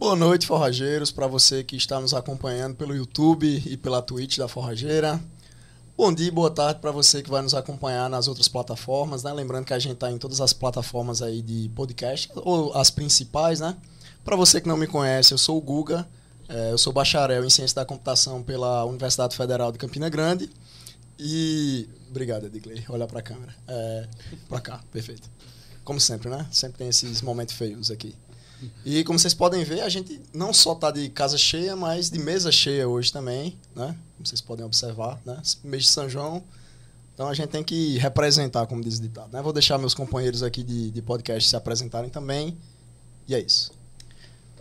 Boa noite, forrageiros, para você que está nos acompanhando pelo YouTube e pela Twitch da Forrageira. Bom dia e boa tarde para você que vai nos acompanhar nas outras plataformas, né? Lembrando que a gente está em todas as plataformas aí de podcast, ou as principais, né? Para você que não me conhece, eu sou o Guga, é, eu sou bacharel em Ciência da Computação pela Universidade Federal de Campina Grande. E. Obrigado, Edgley. Olha para a câmera. É, para cá, perfeito. Como sempre, né? Sempre tem esses momentos feios aqui. E como vocês podem ver, a gente não só está de casa cheia, mas de mesa cheia hoje também, né? Como vocês podem observar, né? Mês de São João. Então a gente tem que representar, como diz o ditado, né? Vou deixar meus companheiros aqui de, de podcast se apresentarem também. E é isso.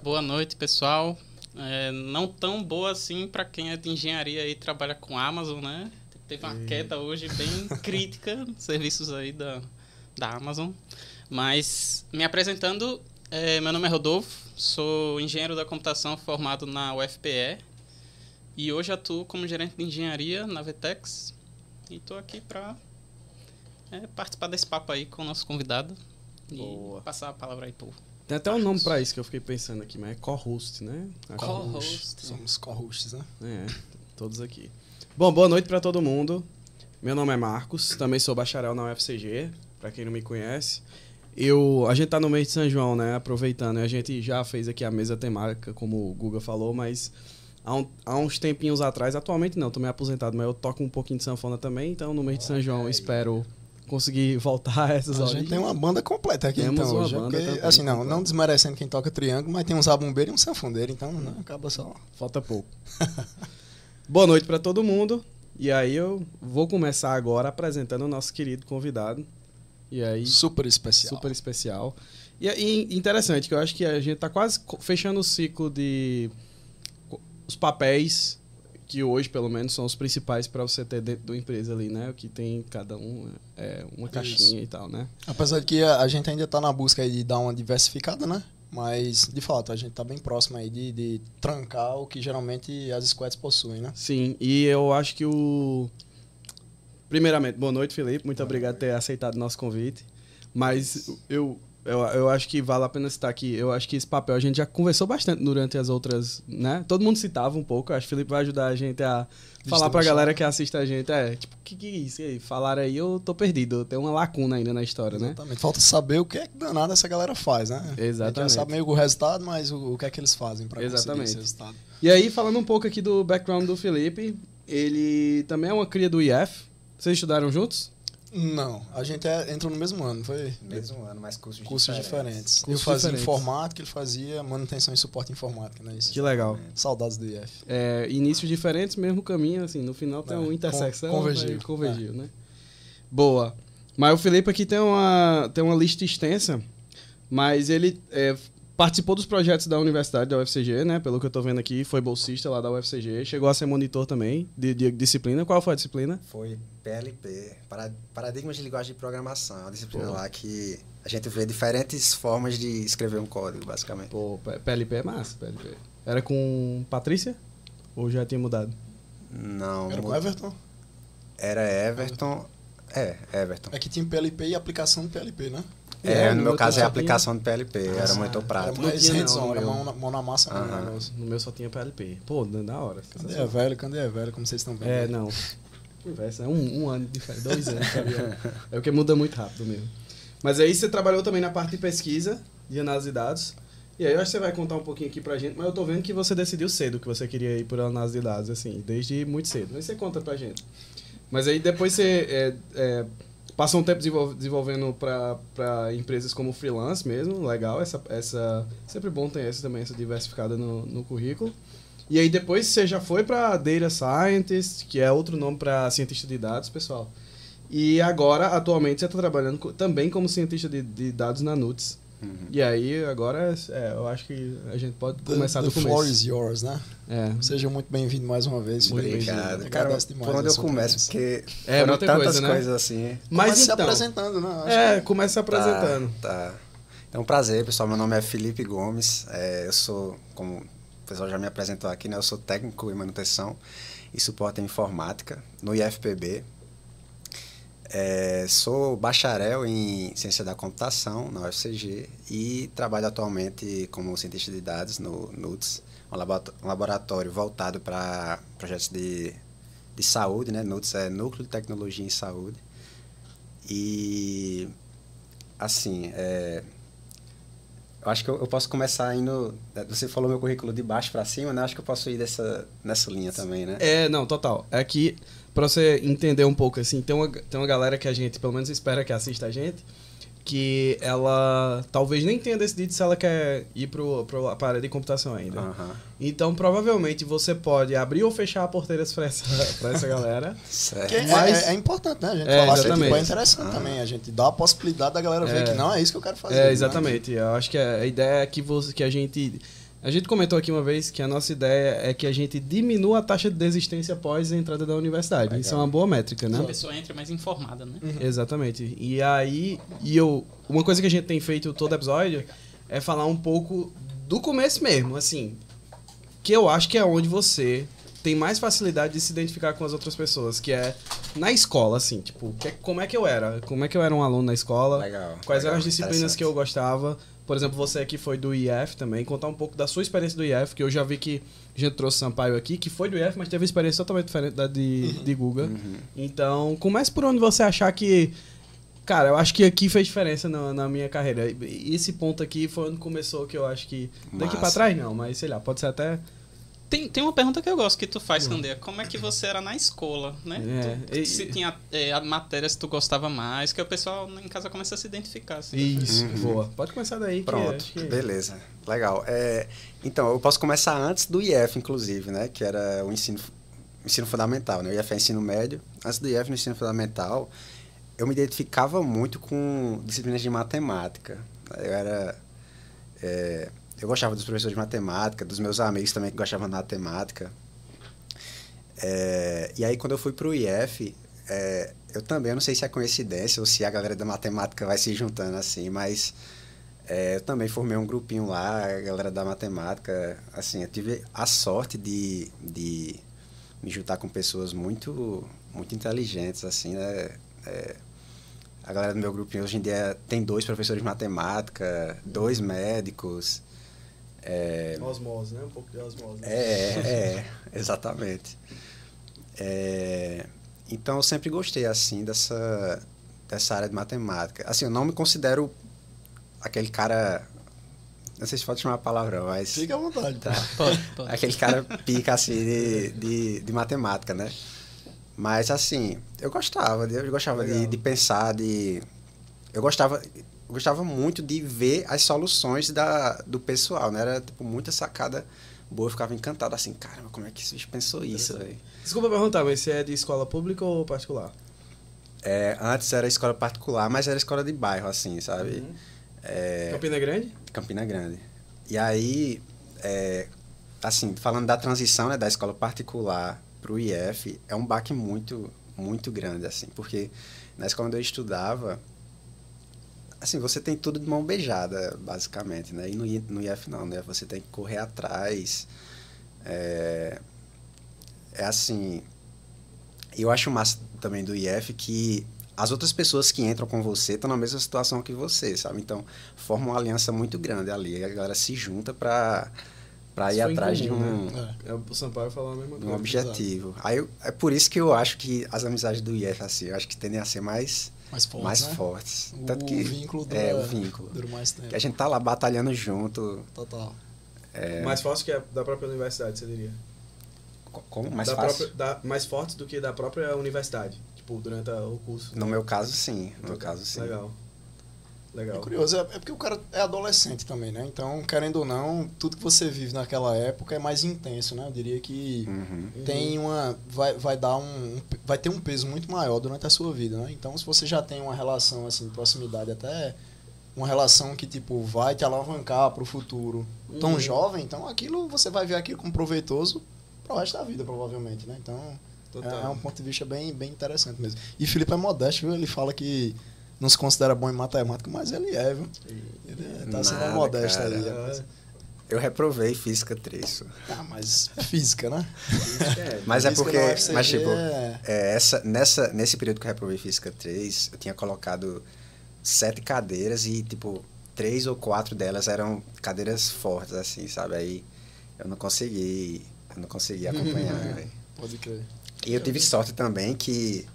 Boa noite, pessoal. É, não tão boa assim para quem é de engenharia e trabalha com Amazon, né? Teve uma e... queda hoje bem crítica nos serviços aí da, da Amazon. Mas me apresentando, é, meu nome é Rodolfo, sou engenheiro da computação formado na UFPE e hoje atuo como gerente de engenharia na Vetex e estou aqui para é, participar desse papo aí com o nosso convidado Boa. e passar a palavra aí pro tem até um nome para isso que eu fiquei pensando aqui, mas é co-host, né? Co-host. Somos co-hosts, né? É, todos aqui. Bom, boa noite para todo mundo. Meu nome é Marcos, também sou bacharel na UFCG, para quem não me conhece. Eu, a gente tá no mês de São João, né? Aproveitando. A gente já fez aqui a mesa temática, como o Guga falou, mas há, um, há uns tempinhos atrás, atualmente não, tô meio aposentado, mas eu toco um pouquinho de sanfona também, então no mês de São João espero conseguir voltar a essas A gente tem uma banda completa aqui, Temos então. Uma hoje, banda porque, assim, não, não desmerecendo quem toca triângulo, mas tem um zabumbeiro e um sanfoneiro, então né, acaba só. Falta pouco. Boa noite para todo mundo. E aí eu vou começar agora apresentando o nosso querido convidado, e aí, super especial. Super especial. E, e interessante, que eu acho que a gente está quase fechando o ciclo de os papéis que hoje, pelo menos, são os principais para você ter dentro da empresa ali, né? O que tem cada um é uma caixinha Isso. e tal, né? Apesar de que a, gente ainda está na busca de dar uma diversificada, né? Mas, de fato, a gente está bem próximo aí de, de trancar o que geralmente as squads possuem, né? Sim, e eu acho que o Primeiramente, boa noite, Felipe. Muito obrigado por ter aceitado o nosso convite. Mas eu, eu, eu acho que vale a pena citar aqui. Eu acho que esse papel a gente já conversou bastante durante as outras, né? Todo mundo citava um pouco. Eu acho que o Felipe vai ajudar a gente a falar pra galera que assiste a gente. É, tipo, o que, que é isso aí? Falaram aí, eu tô perdido. Tem uma lacuna ainda na história, né? Exatamente. Falta saber o que é que danado essa galera faz, né? Exatamente. A gente já sabe meio o resultado, mas o, o que é que eles fazem pra Exatamente. conseguir esse resultado. E aí, falando um pouco aqui do background do Felipe, ele também é uma cria do IF, vocês estudaram juntos? Não, a gente é, entrou no mesmo ano, foi? Mesmo ano, mas cursos, cursos diferentes. diferentes. Cursos eu fazia diferentes. informática, ele fazia manutenção e suporte informática, né? Isso. Que legal. Saudades do IF. É, inícios diferentes, mesmo caminho, assim, no final tem é, uma intersecção. Convergiu. Convergiu, é. né? Boa. Mas o Felipe aqui tem uma, tem uma lista extensa, mas ele é, Participou dos projetos da universidade, da UFCG, né? Pelo que eu estou vendo aqui, foi bolsista lá da UFCG. Chegou a ser monitor também de, de disciplina. Qual foi a disciplina? Foi PLP, Paradigmas de Linguagem de Programação. A disciplina Pô. lá que a gente vê diferentes formas de escrever um código, basicamente. Pô, PLP é massa, PLP. Era com Patrícia? Ou já tinha mudado? Não. Era com Everton? Era Everton. É, Everton. É que tinha PLP e aplicação do PLP, né? É, é no, meu caso é a aplicação de PLP, ah, era muito prático. Era mais hands-on, era mão, mão na massa. Uhum. No meu só tinha PLP. Pô, da hora. Cadê a velho? Cadê a velho? Como vocês estão vendo? É, não. Conversa, é um, um ano de diferença, dois anos. É o que muda muito rápido mesmo. Mas aí você trabalhou também na parte de pesquisa, de análise de dados. E aí eu acho que você vai contar um pouquinho aqui pra gente, mas eu tô vendo que você decidiu cedo que você queria ir por análise de dados, assim, desde muito cedo. Mas você conta pra gente. Mas aí depois você é, é, Passou um tempo desenvolvendo para empresas como freelance mesmo, legal. Essa, essa, sempre bom ter essa também, essa diversificada no, no currículo. E aí depois você já foi para Data Scientist, que é outro nome para cientista de dados, pessoal. E agora, atualmente, você está trabalhando também como cientista de, de dados na NUTS. Uhum. E aí, agora, é, eu acho que a gente pode começar the do começo. The floor is yours, né? É. Seja muito bem-vindo mais uma vez. Muito obrigado. Cara, por onde eu começo, porque é, foram tantas coisa, né? coisas assim. Mas então, se apresentando, né? Acho é, que... começa se apresentando. Tá, tá. É um prazer, pessoal. Meu nome é Felipe Gomes. É, eu sou, como o pessoal já me apresentou aqui, né? Eu sou técnico em manutenção e suporte em informática no IFPB. É, sou bacharel em ciência da computação na UFCG e trabalho atualmente como cientista de dados no NUTS, um laboratório voltado para projetos de, de saúde, né? NUTS é Núcleo de Tecnologia em Saúde. E, assim, é, eu acho que eu, eu, posso começar indo. Você falou meu currículo de baixo para cima, né? Acho que eu posso ir dessa, nessa linha também, né? É, não, total. É que, para você entender um pouco, assim, tem uma, tem uma galera que a gente, pelo menos, espera que assista a gente, que ela talvez nem tenha decidido se ela quer ir pro, pro para de computação ainda. Uhum. Então, provavelmente, você pode abrir ou fechar porteiras para essa, pra essa galera. certo. É, Mas, é, é, importante, né? A gente é, falar exatamente. Tipo, é interessante ah. também. A gente dá a possibilidade da galera ver é. que não é isso que eu quero fazer. É, né? exatamente. Né? Eu acho que a ideia é que, você, que a gente a gente comentou aqui uma vez que a nossa ideia é que a gente diminua a taxa de desistência após a entrada da universidade. Legal. Isso é uma boa métrica, né? A pessoa entra mais informada, né? Uhum. Exatamente. E aí, e eu, uma coisa que a gente tem feito todo episódio é falar um pouco do começo mesmo, assim, que eu acho que é onde você tem mais facilidade de se identificar com as outras pessoas, que é na escola, assim, tipo, que, como é que eu era? Como é que eu era um aluno na escola? Legal. Quais legal, eram as disciplinas que eu gostava? Por exemplo, você aqui foi do IF também, contar um pouco da sua experiência do IF, que eu já vi que a gente trouxe Sampaio aqui, que foi do IF, mas teve uma experiência totalmente diferente da de, uhum. de Guga. Uhum. Então, comece por onde você achar que. Cara, eu acho que aqui fez diferença na, na minha carreira. Esse ponto aqui foi onde começou que eu acho que. Daqui para trás não, mas sei lá, pode ser até tem, tem uma pergunta que eu gosto que tu faz, Candeia. Como é que você era na escola, né? É, tu, se tinha é, matérias que tu gostava mais, que o pessoal em casa começa a se identificar. Assim, Isso, uhum. boa. Pode começar daí. Pronto, que, que... beleza. Legal. É, então, eu posso começar antes do IF, inclusive, né? Que era o ensino, ensino fundamental, né? O IF é ensino médio. Antes do IF, no ensino fundamental, eu me identificava muito com disciplinas de matemática. Eu era... É, eu gostava dos professores de matemática, dos meus amigos também que gostavam de matemática. É, e aí, quando eu fui para o IF, é, eu também, eu não sei se é coincidência ou se a galera da matemática vai se juntando assim, mas é, eu também formei um grupinho lá, a galera da matemática. Assim, eu tive a sorte de, de me juntar com pessoas muito, muito inteligentes, assim, né? É, a galera do meu grupinho hoje em dia tem dois professores de matemática, dois médicos. É, osmose, né? Um pouco de osmose. É, é, exatamente. É, então eu sempre gostei assim dessa dessa área de matemática. Assim, eu não me considero aquele cara não sei se pode chamar palavrão, mas. Fica à vontade. Tá. Pode, pode. Aquele cara pica assim de, de, de, matemática, né? Mas assim, eu gostava, eu gostava de, de pensar, de. Eu gostava gostava muito de ver as soluções da, do pessoal, né? Era, tipo, muita sacada boa. Eu ficava encantado, assim, caramba, como é que bicho pensou isso, velho? Desculpa perguntar, mas você é de escola pública ou particular? É, antes era escola particular, mas era escola de bairro, assim, sabe? Uhum. É, Campina Grande? Campina Grande. E aí, é, assim, falando da transição né, da escola particular para o IF, é um baque muito, muito grande, assim, porque na escola onde eu estudava, assim, você tem tudo de mão beijada, basicamente, né? E no, no IF não, né? Você tem que correr atrás. É, é assim, eu acho massa também do IF que as outras pessoas que entram com você estão na mesma situação que você, sabe? Então, forma uma aliança muito grande ali. A galera se junta para para ir atrás comum, de um né? é. o Sampaio falou a mesma coisa, um objetivo. Aí é por isso que eu acho que as amizades do IF assim, eu acho que tendem a ser mais mais fortes. Mais né? fortes. O, Tanto que, vínculo dura, é, o vínculo. dura mais tempo. Que a gente tá lá batalhando junto. Total. É... Mais forte que a da própria universidade, você diria? Como? Mais da fácil? Própria, da, mais fortes do que da própria universidade, tipo, durante a, o curso. No meu caso, sim. No meu caso, sim. Legal. Legal. É curioso, é, é, porque o cara é adolescente também, né? Então, querendo ou não, tudo que você vive naquela época é mais intenso, né? Eu diria que uhum. tem uma. Vai, vai dar um. Vai ter um peso muito maior durante a sua vida, né? Então, se você já tem uma relação assim, de proximidade, até uma relação que, tipo, vai te alavancar para o futuro tão uhum. jovem, então aquilo você vai ver aquilo como proveitoso para o resto da vida, provavelmente, né? Então. É, é um ponto de vista bem, bem interessante mesmo. E Felipe é modesto, viu? Ele fala que não se considera bom em matemática, mas ele é, viu? Ele é, tá sendo modesto aí. Eu reprovei Física 3. Ah, mas física, né? É, Mas é Física porque, no UFCG mas tipo, é- é, essa, nessa, nesse período que eu reprovei Física 3, eu tinha colocado sete cadeiras e, tipo, três ou quatro delas eram cadeiras fortes, assim, sabe? Aí eu não consegui, eu não consegui acompanhar. Pode crer. E eu tive sorte também que,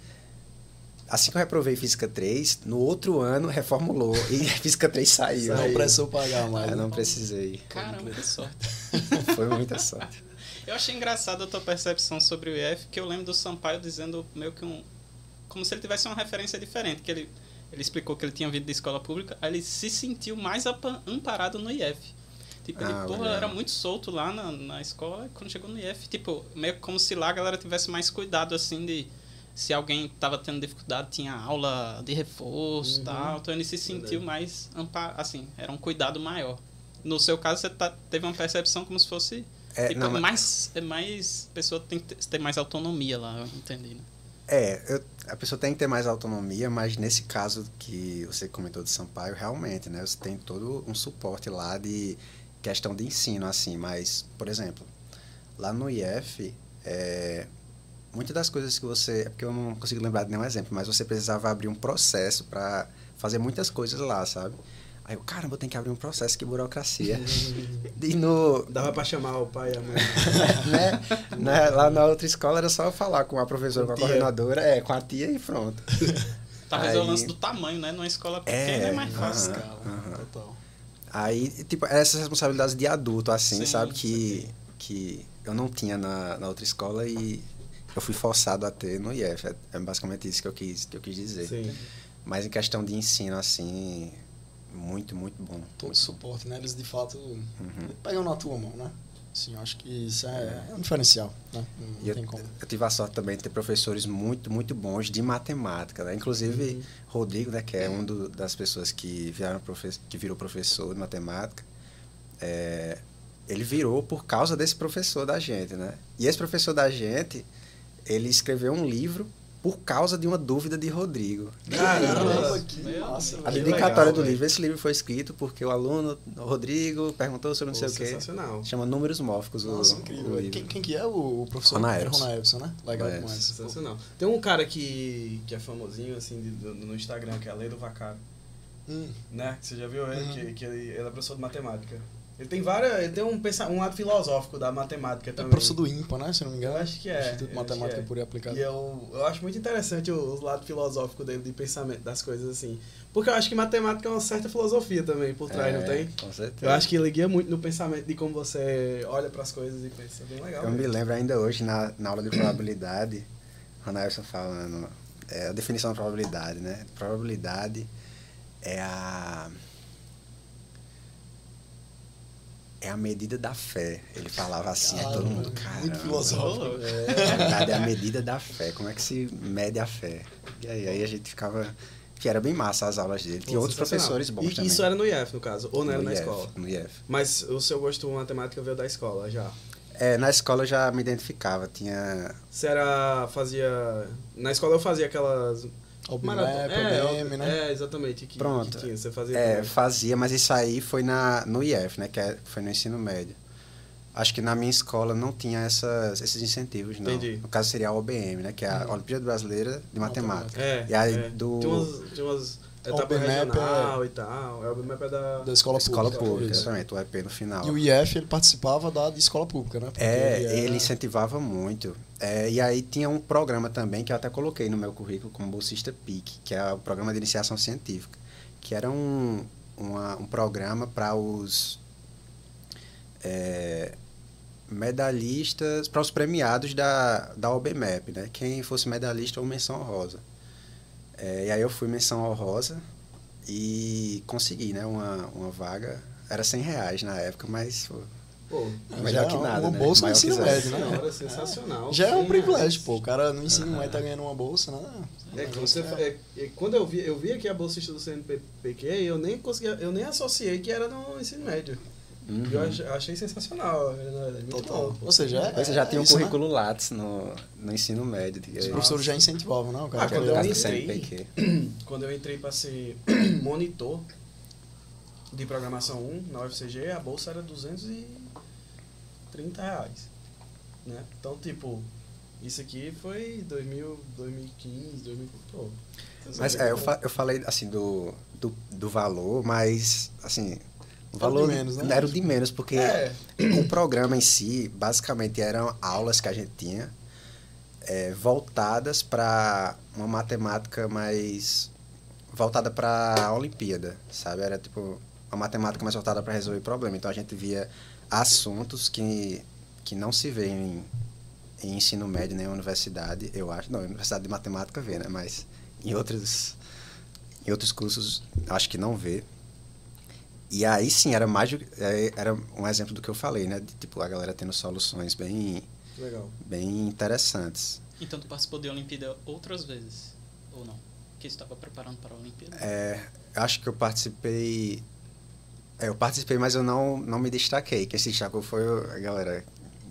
assim que eu reprovei Física 3, no outro ano reformulou e Física 3 saiu. Não precisou pagar mais. Eu né? não precisei. Caramba, que sorte. Foi muita sorte. Eu achei engraçado a tua percepção sobre o IF, que eu lembro do Sampaio dizendo meio que um. Como se ele tivesse uma referência diferente, que ele, ele explicou que ele tinha vindo de escola pública, aí ele se sentiu mais amparado no IF. Tipo, ele, Ah, porra, legal. era muito solto lá na, na escola, e quando chegou no IF, tipo, meio como se lá a galera tivesse mais cuidado, assim, de se alguém tava tendo dificuldade, tinha aula de reforço e Uhum. tal, então ele se sentiu Verdade. mais, ampa- assim, era um cuidado maior. No seu caso, você tá- teve uma percepção como se fosse É, Tipo, não, mas- mais, é mais. A pessoa tem que ter- ter mais autonomia lá, eu entendi, né? É, eu- a pessoa tem que ter mais autonomia, mas nesse caso que você comentou de Sampaio, realmente, né? Você tem todo um suporte lá de questão de ensino, assim, mas, por exemplo, lá no IF, é, muitas das coisas que você. É porque eu não consigo lembrar de nenhum exemplo, mas você precisava abrir um processo para fazer muitas coisas lá, sabe? Aí eu, caramba, eu tenho que abrir um processo, que burocracia. e no, Dava pra chamar o pai e a mãe. né? né? Lá na outra escola era só falar com a professora, com a tia. coordenadora, é, com a tia e pronto. Talvez é o Aí- lance do tamanho, né? Numa escola É, pequena é, mais aham. fácil. Escala, aham. Total. Aí, tipo, essas responsabilidades de adulto, assim, Sim, sabe? Que, que eu não tinha na, na outra escola e eu fui forçado a ter no IF. É, é basicamente isso que eu quis, que eu quis dizer. Sim. Mas em questão de ensino, assim, muito, muito bom. Todo suporte, né? Eles de fato Uhum. pegam na tua mão, né? Sim, eu acho que isso é, é um diferencial, né? Não, eu, tem como. eu tive a sorte também de ter professores muito, muito bons de matemática, né? Inclusive, Rodrigo, né, que é um do- das pessoas que, profe que virou professor de matemática, é, ele virou por causa desse professor da gente, né? E esse professor da gente, ele escreveu um livro por causa de uma dúvida de Rodrigo. Caramba, que massa, A dedicatória legal, do livro, esse livro foi escrito porque o aluno, o Rodrigo, perguntou sobre não sei Pô, o quê. Sensacional. Chama Números Mórficos o, Nossa, o incrível. livro. Quem, quem que é o, o professor? Rona É Epson, né? Legal É, demais. Sensacional. Tem um cara que, que é famosinho, assim, de- do- no Instagram, que é Leiro Vacaro. Hum, Né? Você já viu ele? Uhum. Que, que ele, ele é professor de matemática. Ele tem várias. Ele tem um, um lado filosófico da matemática é também. professor do IMPA, né? Se não me engano. Eu acho que é, Instituto de Matemática é. Pura e Aplicada. E eu, eu acho muito interessante o, o lado filosófico dele, de pensamento das coisas assim. Porque eu acho que matemática é uma certa filosofia também por trás, É, não tem? Com certeza. Eu acho que ele guia muito no pensamento de como você olha para as coisas e pensa. É bem legal. Eu me mesmo. lembro ainda hoje, na, na aula de probabilidade, Ronaldson falando é, a definição da probabilidade, né? Probabilidade é a. É a medida da fé. Ele falava assim, aí todo mundo, Caramba, cara. Muito filosófico. Probabilidade é a medida da fé. Como é que se mede a fé? E aí, aí a gente ficava. Que era bem massa as aulas dele. Tinha outros professores bons e também. Isso era no IF, no caso, ou não era no na IF, escola. No IF. Mas o seu gosto por matemática veio da escola já. É, na escola eu já me identificava. Tinha Você era. fazia. Na escola eu fazia aquelas. OBMAP, é, OBM, né? É, exatamente. Que, Pronto. Que tinha. Você fazia. É, também. fazia, mas isso aí foi na, no IF, né? Que é- foi no ensino médio. Acho que na minha escola não tinha essas, esses incentivos, não. Entendi. No caso seria a OBM, né? Que é a Uhum. Olimpíada Brasileira de Matemática. É. E aí, é. do- Tinha umas, tinha umas etapas OBMAP regional e tal. É, o BMAP é da. Da escola, Escola pública. pública, exatamente, o EP no final. E o IF, ele participava da escola pública, né? Porque É, era- ele incentivava muito. É, e aí tinha um programa também que eu até coloquei no meu currículo como bolsista PIC, que é o Programa de Iniciação Científica, que era um, uma- um programa para os é, medalhistas, para os premiados da, da OBMEP, né? Quem fosse medalhista ou menção honrosa. É, e aí eu fui menção honrosa e consegui, né? Uma, uma vaga. Era 100 reais na época, mas pô, melhor já que é nada, uma né? bolsa no ensino médio, né? senhora, sensacional. Já é um privilégio, é. pô. O cara no ensino médio tá ganhando uma bolsa, né? É, quando, você, é, é, quando eu vi, eu vi aqui a bolsista do CNPq, eu nem conseguia, eu nem associei que era no ensino médio. Uhum. Eu ach- achei sensacional, é muito Total. bom. Ou seja, é, Você já é tinha um né? currículo Lattes no, no ensino médio. Os professores já incentivavam, não? O cara Ah, quando eu entrei- CNPq. Quando eu entrei para ser monitor de programação 1 na UFCG, a bolsa era 230 reais. Né? Então, tipo, isso aqui foi 2000, 2015, 2000, pô. Mas é, eu, fa eu falei assim do, do, do valor, mas assim. O Era o de valor menos, né? era o de menos, porque É. o programa em si, basicamente, eram aulas que a gente tinha é, voltadas para uma matemática mais voltada para a Olimpíada, sabe? Era tipo uma matemática mais voltada para resolver problema. Então a gente via assuntos que, que não se vê em, em ensino médio nem em universidade, eu acho. Não, em universidade de matemática vê, né? Mas em outros, em outros cursos acho que não vê. E aí sim, era mais é, era um exemplo do que eu falei, né? De, tipo, a galera tendo soluções bem, Legal. bem interessantes. Então tu participou de Olimpíada outras vezes? Ou não? Que estava preparando para a Olimpíada? É, acho que eu participei. É, eu participei, mas eu não, não me destaquei. Quem se destacou foi a galera.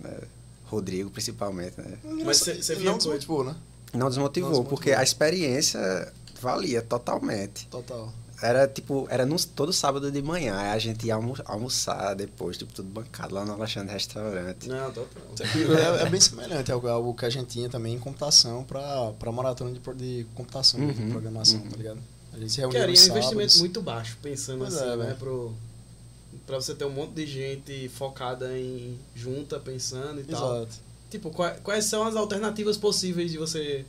né, Rodrigo, principalmente. Né? Mas cê- cê via não desmotivou, né? Não desmotivou, Não desmotivou. porque a experiência valia totalmente. Total. Era tipo, era no, todo sábado de manhã, aí a gente ia almo- almoçar depois, tipo, tudo bancado lá no Alexandre Restaurante. Não, total. É, é bem semelhante ao, ao que a gente tinha também em computação para para maratona de, de computação, de Uhum, programação, uhum. tá ligado? A gente se reunia era um nos sábados. investimento muito baixo, pensando Pois assim, é, né? Pro, pra você ter um monte de gente focada em junta, pensando e tal. Exato. Tipo, qua- quais são as alternativas possíveis de você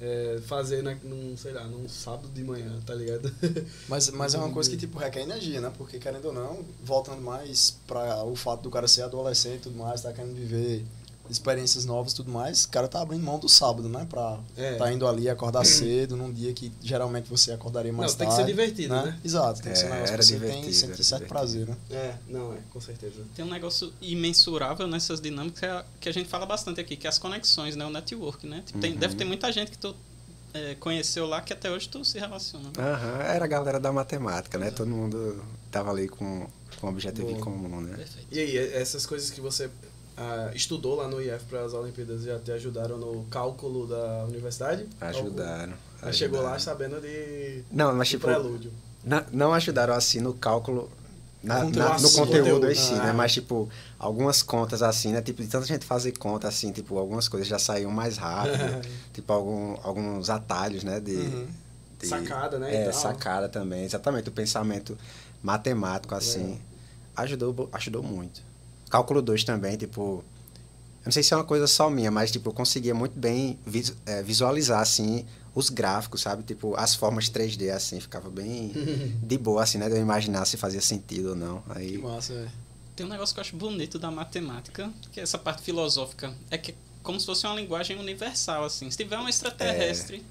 é, fazer na, num, sei lá, num sábado de manhã, tá ligado? Mas, mas é uma coisa que, tipo, requer energia, né? Porque, querendo ou não, voltando mais para o fato do cara ser adolescente e tudo mais, tá querendo viver experiências novas e tudo mais, o cara tá abrindo mão do sábado, né? Pra É. tá indo ali acordar cedo, num dia que geralmente você acordaria mais Não, tem que tarde. ser divertido, né? Exato, tem que ser um É, negócio que você divertido, tem sentir certo divertido. prazer, né? É, não, é, com certeza. Tem um negócio imensurável nessas dinâmicas que a- que a gente fala bastante aqui, que é as conexões, né? O network, né? Tipo, tem- Uhum. deve ter muita gente que tu é, conheceu lá que até hoje tu se relaciona. né? Aham, era a galera da matemática, né? Todo mundo tava ali com, com um objetivo em comum, né? Perfeito. E aí, essas coisas que você ah, estudou lá no IF para as Olimpíadas já te ajudaram no cálculo da universidade? Ajudaram. Aí chegou lá ajudaram. sabendo de, Não, mas tipo, prelúdio. na- não ajudaram assim no cálculo, na- na- no Sim, conteúdo em si, Ah. né? Mas tipo, algumas contas assim, né? Tipo, de tanta gente fazer conta assim, tipo, algumas coisas já saíam mais rápido. tipo, algum, alguns atalhos, né? De, Uhum. de- Sacada, né, e É, tal. sacada também. Exatamente, o pensamento matemático, assim, Legal. ajudou, ajudou muito. Cálculo 2 também, tipo, eu não sei se é uma coisa só minha, mas, tipo, eu conseguia muito bem vis- é, visualizar, assim, os gráficos, sabe? Tipo, as formas 3D, assim, ficava bem de boa, assim, né? De eu imaginar se fazia sentido ou não. Que Aí, massa, velho. Tem um negócio que eu acho bonito da matemática, que é essa parte filosófica. É que é como se fosse uma linguagem universal, assim. Se tiver um extraterrestre,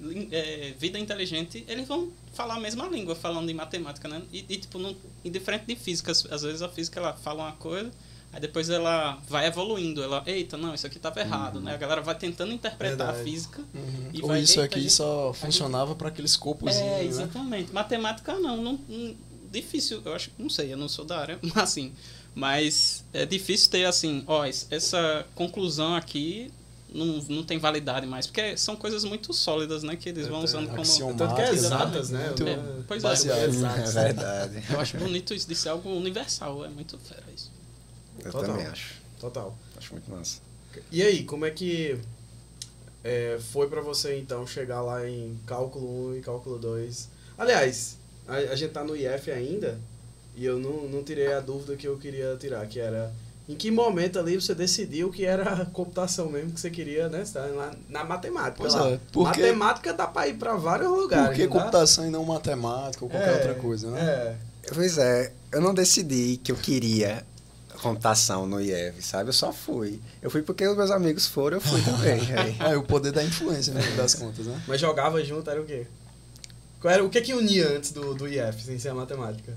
lin- é, vida inteligente, eles vão falar a mesma língua falando em matemática, né? E, e, tipo, não, indiferente de física, às vezes a física ela fala uma coisa, aí depois ela vai evoluindo, ela, eita, não, isso aqui estava errado, né? A galera vai tentando interpretar Verdade. a física. Uhum. E Ou vai- isso aqui gente- só gente- funcionava para aqueles copozinhos, É, né? exatamente. Matemática não, não, não- difícil, eu acho, não sei, eu não sou da área, mas assim, mas é difícil ter assim, ó, es- essa conclusão aqui não, não tem validade mais, porque são coisas muito sólidas, né, que eles vão É, usando como Tanto que é exatas, né? Muito É, pois é. é exatas. verdade. eu acho bonito isso de ser algo universal, é muito fera isso. Eu Total. também acho. Total. Acho muito massa. E aí, como é que é, foi pra você então chegar lá em cálculo 1 e cálculo 2? Aliás, a, a gente tá no IF ainda e eu não, não tirei a dúvida que eu queria tirar, que era em que momento ali você decidiu que era computação mesmo que você queria, né? Você lá na matemática. Pois lá. é, porque- Matemática dá pra ir pra vários lugares. Por que não dá? computação e não matemática ou qualquer É, outra coisa, né? É. Pois é, eu não decidi que eu queria computação no IEV, sabe? Eu só fui. Eu fui porque os meus amigos foram, eu fui também. Aí, É, o poder da influência, no fim das contas, né? Mas jogava junto era o quê? Qual era, o que que unia antes do, do IF, sem ser a matemática?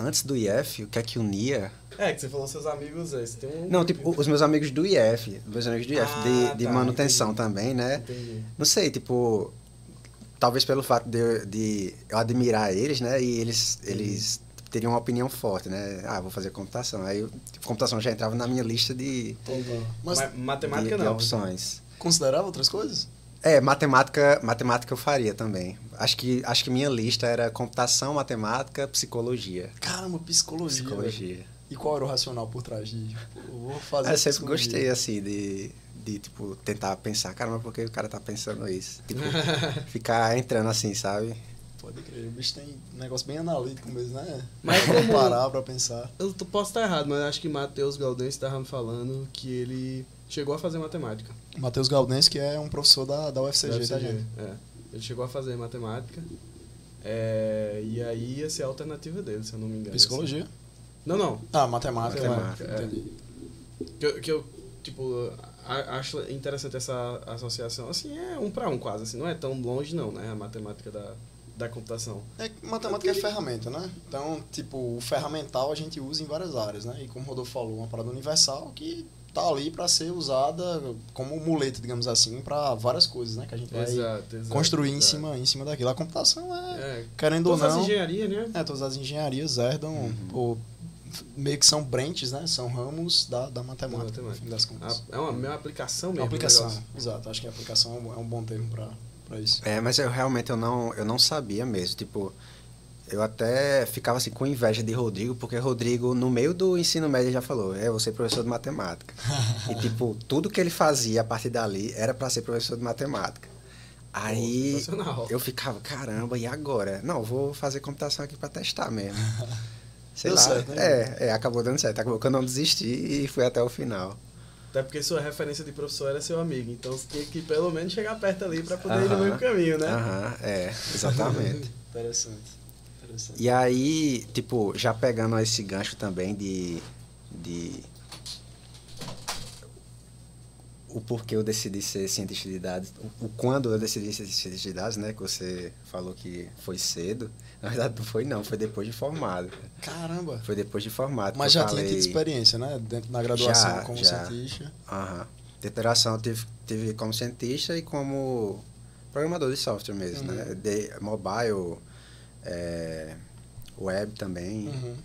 Antes do IF, o que é que unia? É, que você falou seus amigos, você tem um... Não, tipo, os meus amigos do IF, meus amigos do IF, Ah, de, de tá, manutenção entendi. também, né? Entendi. Não sei, tipo, talvez pelo fato de, eu- de eu admirar eles, né? E eles, eles teriam uma opinião forte, né? Ah, vou fazer computação. Aí, tipo, computação já entrava na minha lista de, Entendi. Mas Ma- matemática de, de não. opções. considerava outras coisas? É, matemática, matemática eu faria também. Acho que, acho que minha lista era computação, matemática, psicologia. Caramba, psicologia. Psicologia. E qual era o racional por trás de. Eu vou fazer. Eu sempre gostei, assim, de, de, tipo, tentar pensar, caramba, por que o cara tá pensando isso? Tipo, ficar entrando assim, sabe? Pode crer, o bicho tem um negócio bem analítico mesmo, né? Mas Pra parar pra pensar. Eu posso estar errado, mas acho que Matheus Galdense estava me falando que ele chegou a fazer matemática. Matheus Galdense, que é um professor da, da UFCG, Da tá, UFCG, gente? É. Ele chegou a fazer matemática. é, e aí ia ser a alternativa dele, se eu não me engano. Psicologia. assim. Não, não. Ah, matemática. Matemática, né? é. Entendi. Que eu, que eu tipo, acho interessante essa associação. Assim, é um para um quase, assim. Não é tão longe, não, né? A matemática da, da computação. É, que matemática é ferramenta, né? Então, tipo, o ferramental a gente usa em várias áreas, né? E como o Rodolfo falou, uma parada universal que tá ali para ser usada como muleta, digamos assim, para várias coisas, né? Que a gente vai Exato, exato. construir em exato. cima, em cima daquilo. A computação é, É. querendo ou Todas as não, engenharias, né? é, todas as engenharias herdam, Uhum. ou meio que são branches, né? São ramos da, da matemática, Da matemática. no fim das contas. A- é uma, é uma aplicação É mesmo. uma aplicação, exato. Acho que a aplicação é um, é um bom termo para para isso. É, mas eu realmente eu não, eu não sabia mesmo. Tipo, eu até ficava assim com inveja de Rodrigo, porque Rodrigo, no meio do ensino médio, já falou: é, eu vou ser professor de matemática. e, tipo, tudo que ele fazia a partir dali era para ser professor de matemática. Aí sensacional. eu ficava, caramba, e agora? Não, vou fazer computação aqui para testar mesmo. Sei Deu lá. certo, né? é, é, acabou dando certo. Acabou que eu não desisti e fui até o final. Até porque sua referência de professor era seu amigo. Então você tinha que pelo menos chegar perto ali pra poder ir no mesmo caminho, né? Aham, é, exatamente. Interessante. E aí, tipo, já pegando esse gancho também de. de o porquê eu decidi ser cientista de dados, o, o quando eu decidi ser cientista de dados, né? Que você falou que foi cedo. Na verdade, não foi não, foi depois de formado. Caramba. Foi depois de formado. Mas já tinha falei- tido experiência, né? Dentro da graduação Já, como já. cientista. Aham. Deterioração eu tive, tive como cientista e como programador de software mesmo, Uhum. né? De, mobile, é, web também. Uhum.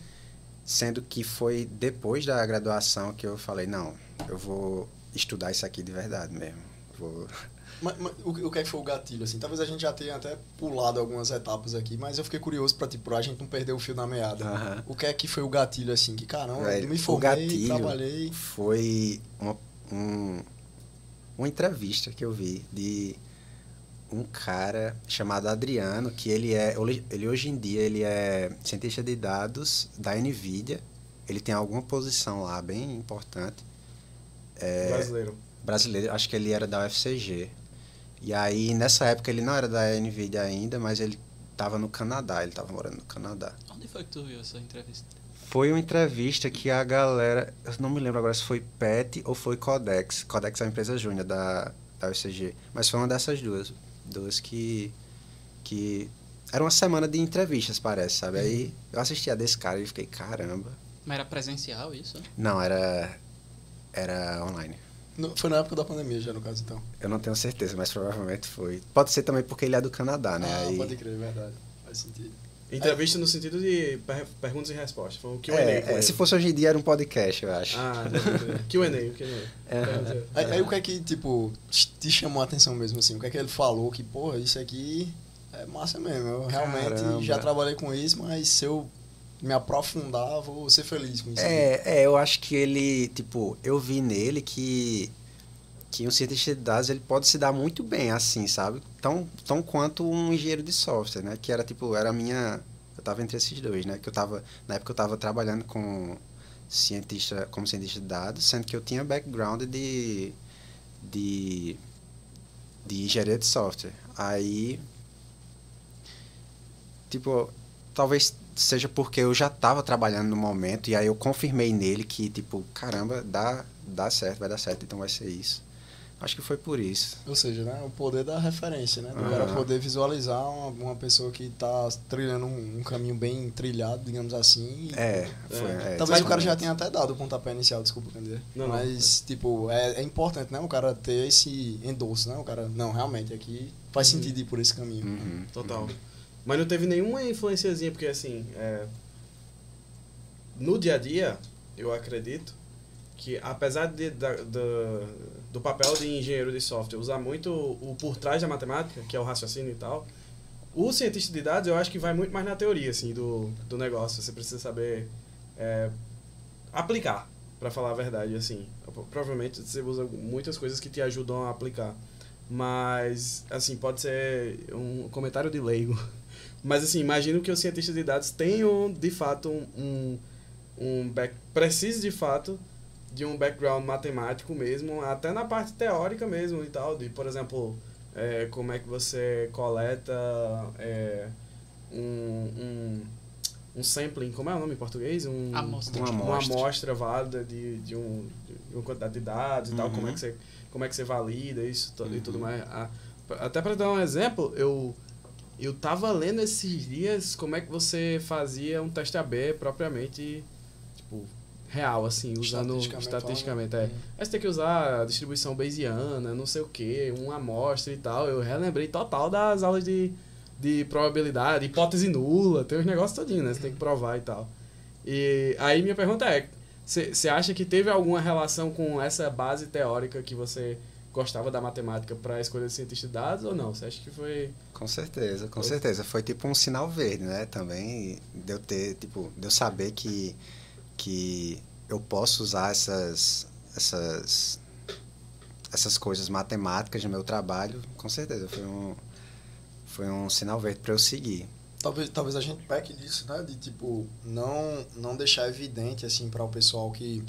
Sendo que foi depois da graduação que eu falei, não, eu vou estudar isso aqui de verdade mesmo. Vou... Mas, mas o, o que é que foi o gatilho, assim? Talvez a gente já tenha até pulado algumas etapas aqui, mas eu fiquei curioso pra, tipo, a gente não perder o fio na meada. Aham. O que é que foi o gatilho, assim? Que, caramba, Velho, eu me o formei, gatilho trabalhei... Foi uma, um, uma entrevista que eu vi de um cara chamado Adriano, que ele é, ele hoje em dia ele é cientista de dados da NVIDIA. Ele tem alguma posição lá bem importante. É, Brasileiro. brasileiro, acho que ele era da UFCG. E aí, nessa época, ele não era da NVIDIA ainda, mas ele estava no Canadá, ele estava morando no Canadá. Onde foi que tu viu essa entrevista? Foi uma entrevista que a galera, eu não me lembro agora se foi PET ou foi Codex. Codex é uma empresa júnior da, da UFCG, mas foi uma dessas duas, duas que que era uma semana de entrevistas, parece, sabe? Aí eu assisti a desse cara e fiquei, caramba. Mas era presencial isso? Não, era era online. No- Foi na época da pandemia já, no caso, então. Eu não tenho certeza, mas provavelmente foi. Pode ser também porque ele é do Canadá, né? Ah, Aí- pode crer, é verdade. Faz sentido. Entrevista no sentido de per- perguntas e respostas. Foi um Q&A É, é, se fosse hoje em dia era um podcast, eu acho. Ah, Q&A, Q&A. É. Aí, aí o que é que, tipo, te chamou a atenção mesmo, assim? O que é que ele falou que, porra, isso aqui é massa mesmo. Eu realmente Caramba. já trabalhei com isso, mas se eu me aprofundar, vou ser feliz com isso. aqui. É, é, eu acho que ele, tipo, eu vi nele que que um cientista de dados ele pode se dar muito bem assim, sabe? Tão, tão quanto um engenheiro de software, né? Que era tipo, era a minha eu tava entre esses dois, né? Que eu tava na época eu tava trabalhando com cientista como cientista de dados, sendo que eu tinha background de de de engenharia de software. Aí tipo, talvez seja porque eu já estava trabalhando no momento e aí eu confirmei nele que tipo, caramba, dá dá certo, vai dar certo, então vai ser isso. Acho que foi por isso. Ou seja, né, o poder da referência, né? Do Aham. cara poder visualizar uma, uma pessoa que tá trilhando um, um caminho bem trilhado, digamos assim. e- É, foi. É. é, Talvez o cara já tenha até dado o pontapé inicial, desculpa entender. Não, não. Mas, tipo, é, é importante, né? O cara ter esse endosso, né? O cara, não, realmente, aqui faz Uhum. sentido ir por esse caminho. Uhum, Total. uhum. Mas não teve nenhuma influenciazinha, porque assim, é, no dia a dia, eu acredito que apesar de, da, da- do papel de engenheiro de software, usar muito o por trás da matemática, que é o raciocínio e tal, o cientista de dados eu acho que vai muito mais na teoria assim, do, do negócio. Você precisa saber é, aplicar, para falar a verdade. assim Provavelmente você usa muitas coisas que te ajudam a aplicar. Mas, assim, pode ser um comentário de leigo. Mas, assim, imagino que os cientistas de dados tenham, de fato, um, um back, precise, de fato, de um background matemático mesmo, até na parte teórica mesmo e tal, de, por exemplo, é, como é que você coleta é, um, um, um sampling, como é o nome em português? Um, amostra. Uma, uma amostra válida de, de, um, de uma quantidade de dados e tal, como é que você, como é que você valida isso uhum. e tudo mais. até para dar um exemplo, eu eu tava lendo esses dias como é que você fazia um teste AB propriamente, tipo, real, assim, usando estatisticamente. estatisticamente é. Aí você tem que usar a distribuição Bayesiana, não sei o que, uma amostra e tal. Eu relembrei total das aulas de, de probabilidade, hipótese nula, tem os negócios todinhos, né? Você tem que provar e tal. E aí minha pergunta é, você acha que teve alguma relação com essa base teórica que você gostava da matemática para a escolha de cientista de dados ou não? Você acha que foi... Com certeza, com foi... certeza. Foi tipo um sinal verde, né? Também de eu ter, tipo, de eu saber que que eu posso usar essas, essas, essas coisas matemáticas no meu trabalho, com certeza foi um, foi um sinal verde para eu seguir. Talvez, talvez a gente peque disso, né? De tipo, não, não deixar evidente assim para o pessoal que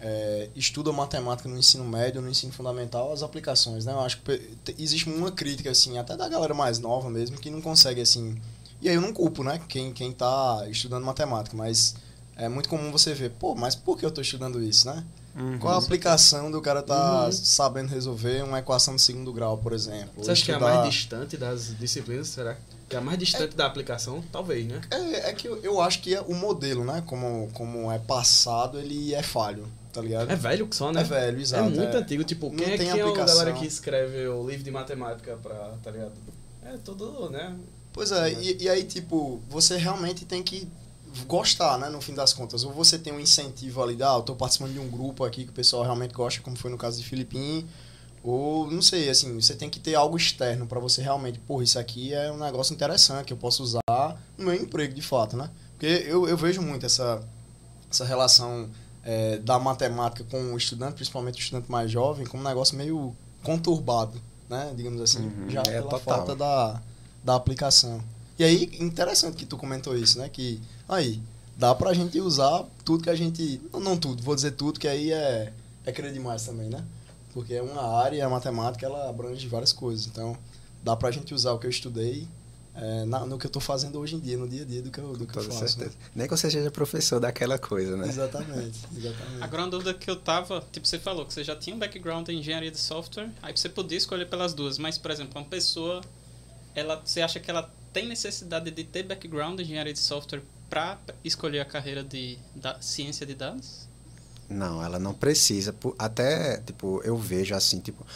é, estuda matemática no ensino médio, no ensino fundamental, as aplicações, né? Eu acho que existe uma crítica, assim, até da galera mais nova mesmo, que não consegue, assim... E aí eu não culpo, né? Quem, quem tá estudando matemática, mas é muito comum você ver, pô, mas por que eu estou estudando isso, né? Uhum. Qual a aplicação do cara tá uhum. sabendo resolver uma equação de segundo grau, por exemplo? Você acha estudar... que é a mais distante das disciplinas, será? Que é a mais distante é, da aplicação, talvez, né? É, é que eu, eu acho que é o modelo, né? Como, como é passado, ele é falho, tá ligado? É velho que só, né? É velho, exato. É muito é. antigo. Tipo, quem, é, quem é a galera que escreve o livro de matemática pra, tá ligado? É tudo, né? Pois é, e, e aí, tipo, você realmente tem que gostar, né, no fim das contas. Ou você tem um incentivo ali, ah, eu tô participando de um grupo aqui que o pessoal realmente gosta, como foi no caso de Filipim, ou não sei, assim, você tem que ter algo externo para você realmente, porra, isso aqui é um negócio interessante que eu posso usar no meu emprego de fato, né? Porque eu, eu vejo muito essa, essa relação é, da matemática com o estudante, principalmente o estudante mais jovem, como um negócio meio conturbado, né? Digamos assim, uhum, já é pela total. falta da, da aplicação. E aí, interessante que tu comentou isso, né? Que aí, dá pra gente usar tudo que a gente. Não, não tudo, vou dizer tudo, que aí é, é querer demais também, né? Porque é uma área, a matemática, ela abrange várias coisas. Então, dá pra gente usar o que eu estudei é, na, no que eu estou fazendo hoje em dia, no dia a dia do que eu, do que eu faço. Né? Certeza. Né? Nem que você seja professor daquela coisa, né? Exatamente, exatamente. Agora, uma dúvida que eu tava, tipo, você falou que você já tinha um background em engenharia de software, aí você podia escolher pelas duas, mas, por exemplo, uma pessoa, ela, você acha que ela tem necessidade de ter background em engenharia de software para escolher a carreira de da, ciência de dados? Não, ela não precisa. Até, tipo, eu vejo assim, tipo,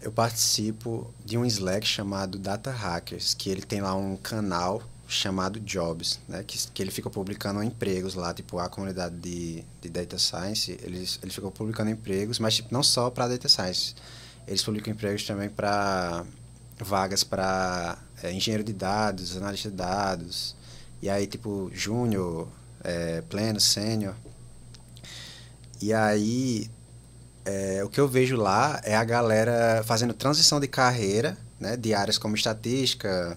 eu participo de um Slack chamado Data Hackers, que ele tem lá um canal chamado Jobs, né? Que, que ele fica publicando empregos lá, tipo, a comunidade de, de Data Science, eles, eles ficam publicando empregos, mas tipo, não só para Data Science. Eles publicam empregos também para vagas para é, engenheiro de dados, analista de dados, e aí tipo júnior, é, pleno, sênior. E aí é, o que eu vejo lá é a galera fazendo transição de carreira, né, de áreas como estatística,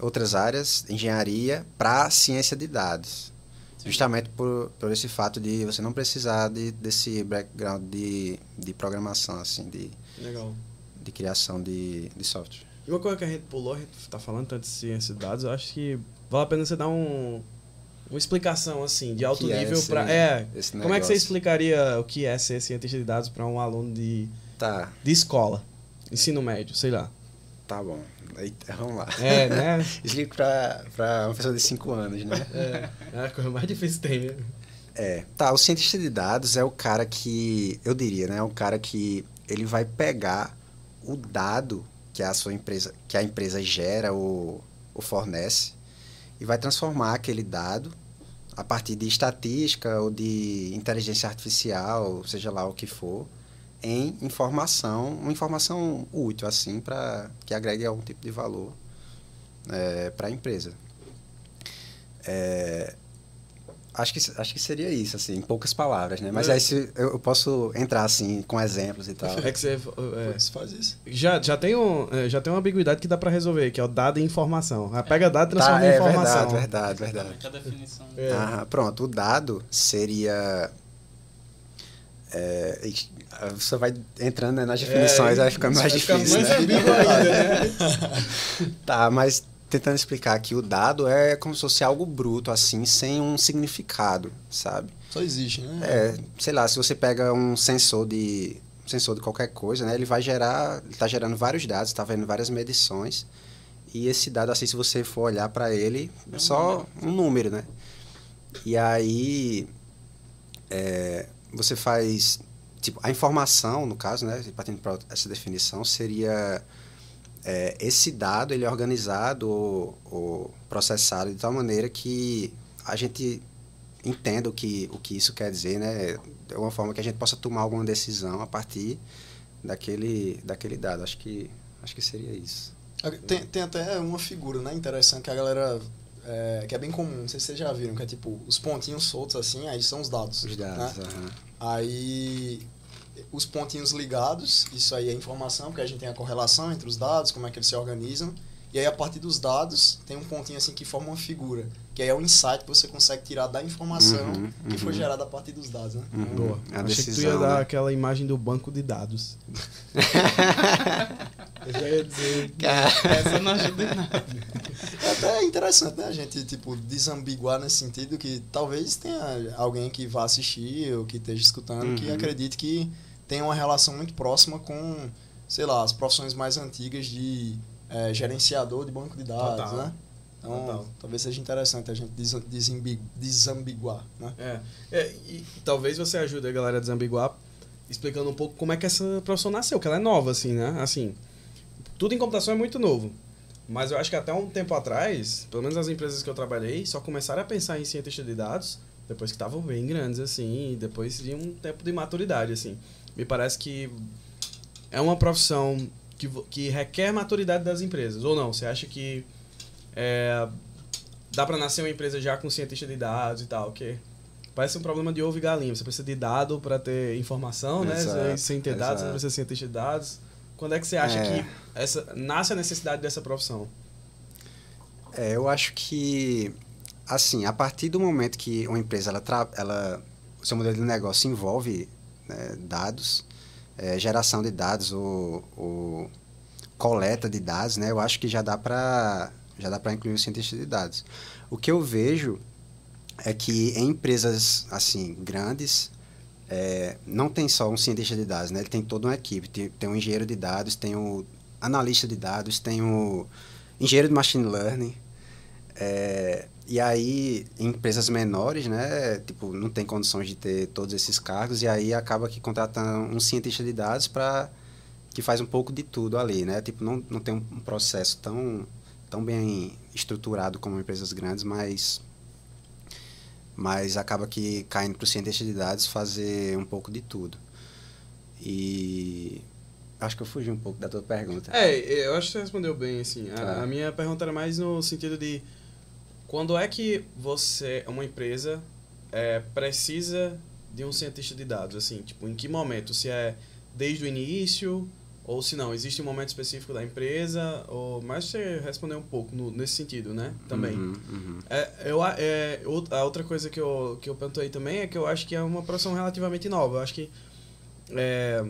outras áreas, engenharia, para ciência de dados. Sim. Justamente por, por esse fato de você não precisar de, desse background de, de programação, assim, de, Legal. de criação de, de software. E uma coisa que a gente pulou, a gente tá falando tanto de ciência de dados, eu acho que vale a pena você dar um, uma explicação assim de alto que é nível é para é como é que você explicaria o que é ser cientista de dados para um aluno de tá. de escola ensino médio sei lá? Tá bom. Aí, vamos lá. É né? Explique para para uma pessoa de 5 anos né? É, é a coisa mais difícil tem né? é. Tá o cientista de dados é o cara que eu diria né? É o cara que ele vai pegar o dado que a sua empresa, que a empresa gera ou, ou fornece e vai transformar aquele dado a partir de estatística ou de inteligência artificial, seja lá o que for, em informação, uma informação útil, assim, para que agregue algum tipo de valor é, para a empresa. É, acho, que, acho que seria isso, assim, em poucas palavras, né? Mas É. aí se, eu, eu posso entrar, assim, com exemplos e tal. É que você. é, Você faz isso. já, já, tem um, é, já tem uma ambiguidade que dá pra resolver, que é o dado e informação. Ah, pega dado e transforma Tá, em é informação. verdade, verdade, verdade. Que a definição. É. Ah, pronto, o dado seria. É, você vai entrando né, nas definições, É, vai ficando mais vai ficar difícil. mais né? ambíguo ainda, né? Tá, mas tentando explicar que o dado é como se fosse algo bruto, assim, sem um significado, sabe? Só existe, né? É, sei lá, se você pega um sensor de um sensor de qualquer coisa, né, ele vai gerar, ele tá gerando vários dados, está vendo várias medições. E esse dado assim, se você for olhar para ele, É um só um número, né? E aí é, você faz tipo a informação, no caso, né, partindo para essa definição, seria é, esse dado ele é organizado ou, ou processado de tal maneira que a gente entenda o que, o que isso quer dizer, né? De uma forma que a gente possa tomar alguma decisão a partir daquele, daquele dado. Acho que, acho que seria isso. Tem, tem até uma figura, né, interessante que a galera. é, que é bem comum, não sei se vocês já viram, que é tipo os pontinhos soltos assim, aí são os dados. Os dados. né? Aí os pontinhos ligados, isso aí é informação, porque a gente tem a correlação entre os dados, como é que eles se organizam. E aí a partir dos dados tem um pontinho assim que forma uma figura, que aí é o insight que você consegue tirar da informação Uhum, que foi uhum. gerada a partir dos dados, né? Uhum. Boa. A Achei que tu decisão, ia dar né? aquela imagem do banco de dados. Eu já ia dizer. Essa não ajuda em nada. É até interessante, né? A gente, tipo, desambiguar nesse sentido que talvez tenha alguém que vá assistir ou que esteja escutando que Uhum. acredite que tem uma relação muito próxima com, sei lá, as profissões mais antigas de eh, gerenciador de banco de dados, Total. né? Então, Total. talvez seja interessante a gente desa- desambi- desambiguar, né? É. É, e talvez você ajude a galera a desambiguar explicando um pouco como é que essa profissão nasceu, que ela é nova, assim, né? Assim, tudo em computação é muito novo. Mas eu acho que até um tempo atrás, pelo menos as empresas que eu trabalhei, só começaram a pensar em cientista de dados depois que estavam bem grandes, assim, e depois de um tempo de maturidade, assim. Me parece que é uma profissão que, que requer maturidade das empresas, ou não? Você acha que é, dá pra nascer uma empresa já com cientista de dados e tal, que parece um problema de ovo e galinha. Você precisa de dado para ter informação, né? Exato, Sem ter dados, você não precisa de cientista de dados. Quando é que você acha É. que essa, nasce a necessidade dessa profissão? É, eu acho que, assim, a partir do momento que uma empresa, ela, ela o seu modelo de negócio envolve né, dados, é, geração de dados ou, ou coleta de dados, né, eu acho que já dá para já dá para incluir o cientista de dados. O que eu vejo é que em empresas assim grandes é, não tem só um cientista de dados, né? Ele tem toda uma equipe. Tem, tem um engenheiro de dados, tem o analista de dados, tem o engenheiro de machine learning. É, e aí, em empresas menores, né, tipo, não tem condições de ter todos esses cargos, e aí acaba que contratando um cientista de dados para que faz um pouco de tudo ali, né? Tipo, não, não tem um processo tão, tão bem estruturado como empresas grandes, mas mas acaba que caindo para o cientista de dados fazer um pouco de tudo. E acho que eu fugi um pouco da tua pergunta. É, eu acho que você respondeu bem, assim. A, Tá. a minha pergunta era mais no sentido de quando é que você, uma empresa, é, precisa de um cientista de dados, assim, tipo, em que momento? Se é desde o início ou se não, existe um momento específico da empresa, ou mas você respondeu um pouco no- nesse sentido, né? Também. Uhum, uhum. É, eu, a- é, a outra coisa que eu, que eu perguntei também é que eu acho que é uma profissão relativamente nova. Eu acho que. é,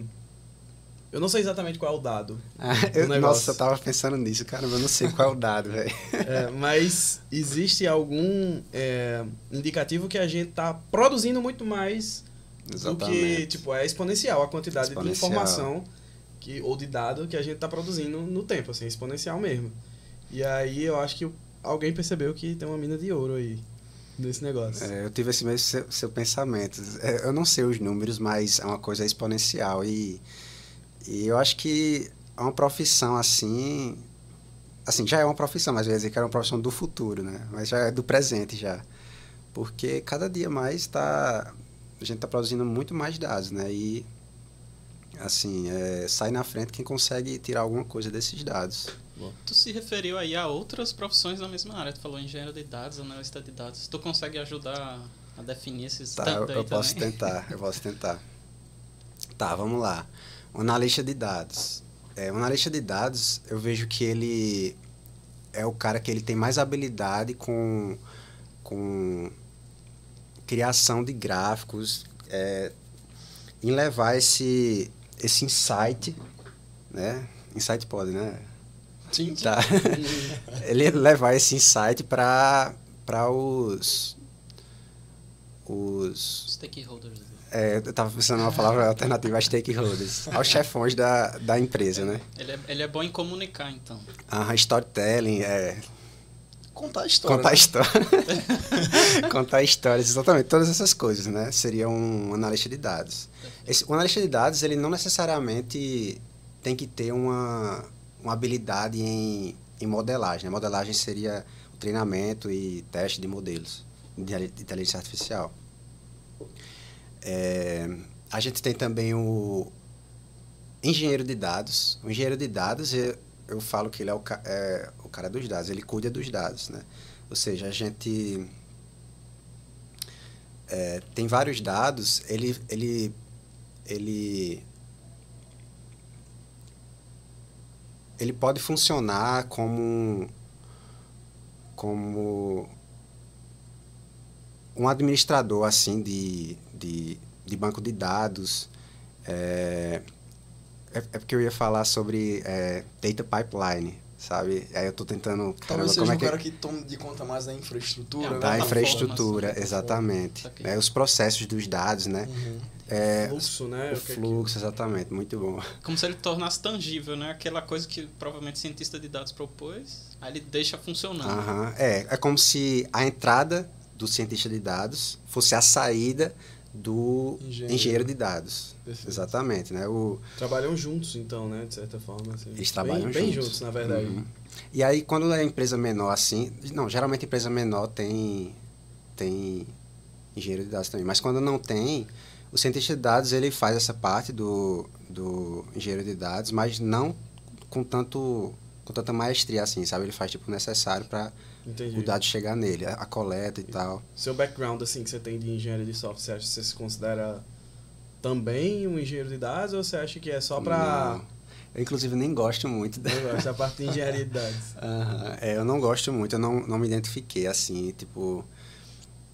eu não sei exatamente qual é o dado. Ah, eu- nossa, eu tava pensando nisso, caramba, eu não sei qual é o dado, velho. É, mas existe algum é, indicativo que a gente está produzindo muito mais do que. Exatamente. Tipo, é exponencial a quantidade de Exponencial. informação que, ou de dado que a gente está produzindo no tempo, assim, exponencial mesmo. E aí eu acho que alguém percebeu que tem uma mina de ouro aí nesse negócio. É, eu tive esse mesmo seu, seu pensamento. É, Eu não sei os números, mas é uma coisa exponencial. E, e eu acho que é uma profissão assim. Assim, já é uma profissão, mas eu ia dizer que era uma profissão do futuro, né? Mas já é do presente já. Porque cada dia mais tá, a gente está produzindo muito mais dados, né? E assim, é, sai na frente quem consegue tirar alguma coisa desses dados. Tu se referiu aí a outras profissões na mesma área. Tu falou engenheiro de dados, analista de dados. Tu consegue ajudar a definir esses Tá, tanto eu, aí eu posso tentar, eu posso tentar. Tá, vamos lá. O analista de dados. É, o analista de dados, eu vejo que ele é o cara que ele tem mais habilidade com, com criação de gráficos, é, em levar esse, esse insight, né? Insight pode, né? Sim, Tá. ele levar esse insight para os os Stakeholders. É, eu tava pensando numa palavra alternativa a stakeholders, aos chefões da, da empresa, né? Ele é, ele é bom em comunicar, então. A storytelling, é, Contar a história. contar né? histórias. contar histórias, exatamente, todas essas coisas, né? Seria um analista de dados. Esse, o analista de dados, ele não necessariamente tem que ter uma, uma habilidade em, em modelagem. né? Modelagem seria o treinamento e teste de modelos de inteligência artificial. É, a gente tem também o engenheiro de dados. O engenheiro de dados, eu, eu falo que ele é o, é o cara dos dados, ele cuida dos dados, né? Ou seja, a gente é, tem vários dados, ele, ele, ele, ele pode funcionar como, como um administrador assim de, de, de banco de dados. É, é, é porque eu ia falar sobre é, data pipeline, sabe? Aí eu tô tentando. Caramba, Talvez seja como é um que cara que tome de conta mais da infraestrutura, É, né? da infraestrutura, assim, exatamente. Né, os processos dos dados, né? Uhum. É, Fluxo, né? o que- fluxo, exatamente, muito bom. Como se ele tornasse tangível, né? Aquela coisa que provavelmente o cientista de dados propôs, aí ele deixa funcionando. Aham. É, é como se a entrada do cientista de dados fosse a saída do Engenheiro. engenheiro, de dados. Perfeito. Exatamente, né? O, Trabalham juntos, então, né? De certa forma. Assim. eles trabalham bem, juntos. Bem juntos, na verdade. Uhum. E aí, quando é empresa menor assim, não, geralmente empresa menor tem tem engenheiro de dados também, mas quando não tem, o cientista de dados ele faz essa parte do, do engenheiro de dados, mas não com tanto com tanta maestria assim, sabe? Ele faz tipo o necessário para Entendi. o dado chegar nele, a, a coleta e tal. Seu background, assim, que você tem de engenharia de software, você acha que você se considera também um engenheiro de dados ou você acha que é só pra... Não. Eu, inclusive, nem gosto muito da, Eu gosto da parte de engenharia de dados. Aham. É, eu não gosto muito, eu não, não me identifiquei, assim, tipo...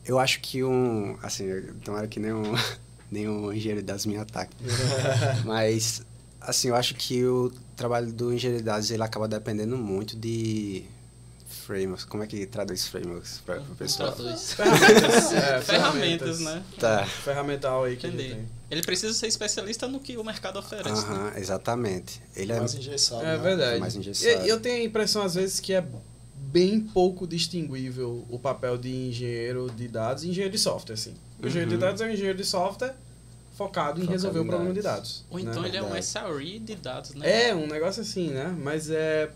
Eu acho que um... Assim, tomara que nenhum, nenhum engenheiro de dados me ataque. Mas, assim, eu acho que o trabalho do engenheiro de dados, ele acaba dependendo muito de frameworks. Como é que traduz frameworks para o pessoal? Traduz. Ferramentas, é, Ferramentas, né? Tá. Ferramental aí que ele Entendi. tem. Ele precisa ser especialista no que o mercado oferece. né? Aham, exatamente. Ele é... mais engessado. É né? verdade. mais E engessado. eu tenho a impressão, às vezes, que é bem pouco distinguível o papel de engenheiro de dados e engenheiro de software, assim. O engenheiro de Uhum. dados é um engenheiro de software focado em Focado resolver o em problema de dados. Ou né? então ele é um. SRE de dados, né? É, um negócio assim, né? Mas é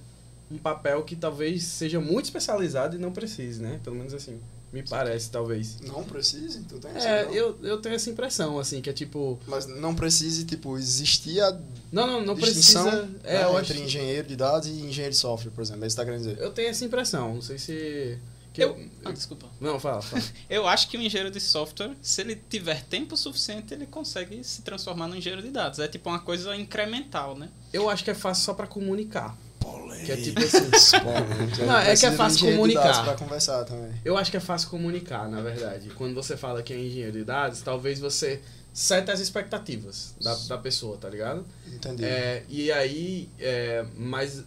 um papel que talvez seja muito especializado e não precise, né? Pelo menos assim, me parece, talvez. Não precise, tu tem essa É, não? eu, eu tenho essa impressão, assim, que é tipo... Mas não precise, tipo, existir a Não, não, não distinção precisa... É, né, eu acho... entre engenheiro de dados e engenheiro de software, por exemplo. É isso que tá querendo dizer. Eu tenho essa impressão, não sei se... Que Eu, ah, desculpa. Não, fala, fala. Eu acho que o engenheiro de software, se ele tiver tempo suficiente, ele consegue se transformar no engenheiro de dados. É tipo uma coisa incremental, né? Eu acho que é fácil só pra comunicar. Polêmica. Que é tipo assim... Polêmica. Não, é que é de fácil de comunicar. Pra conversar também. Eu acho que é fácil comunicar, na verdade. Quando você fala que é engenheiro de dados, talvez você seta as expectativas da, da pessoa, tá ligado? Entendi. É, e aí, é, mas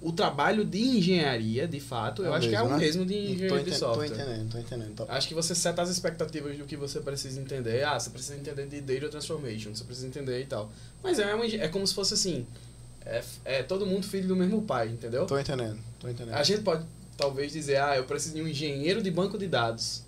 o trabalho de engenharia, de fato, eu É acho que é mesmo, o né? mesmo de tô, engenharia de enten- tô software. entendendo, tô entendendo. Tá. Acho que você seta as expectativas do que você precisa entender. Ah, você precisa entender de data transformation, você precisa entender e tal. Mas é, uma é como se fosse assim, é, é todo mundo filho do mesmo pai, entendeu? Tô entendendo, tô entendendo. A gente pode talvez dizer, ah, eu preciso de um engenheiro de banco de dados.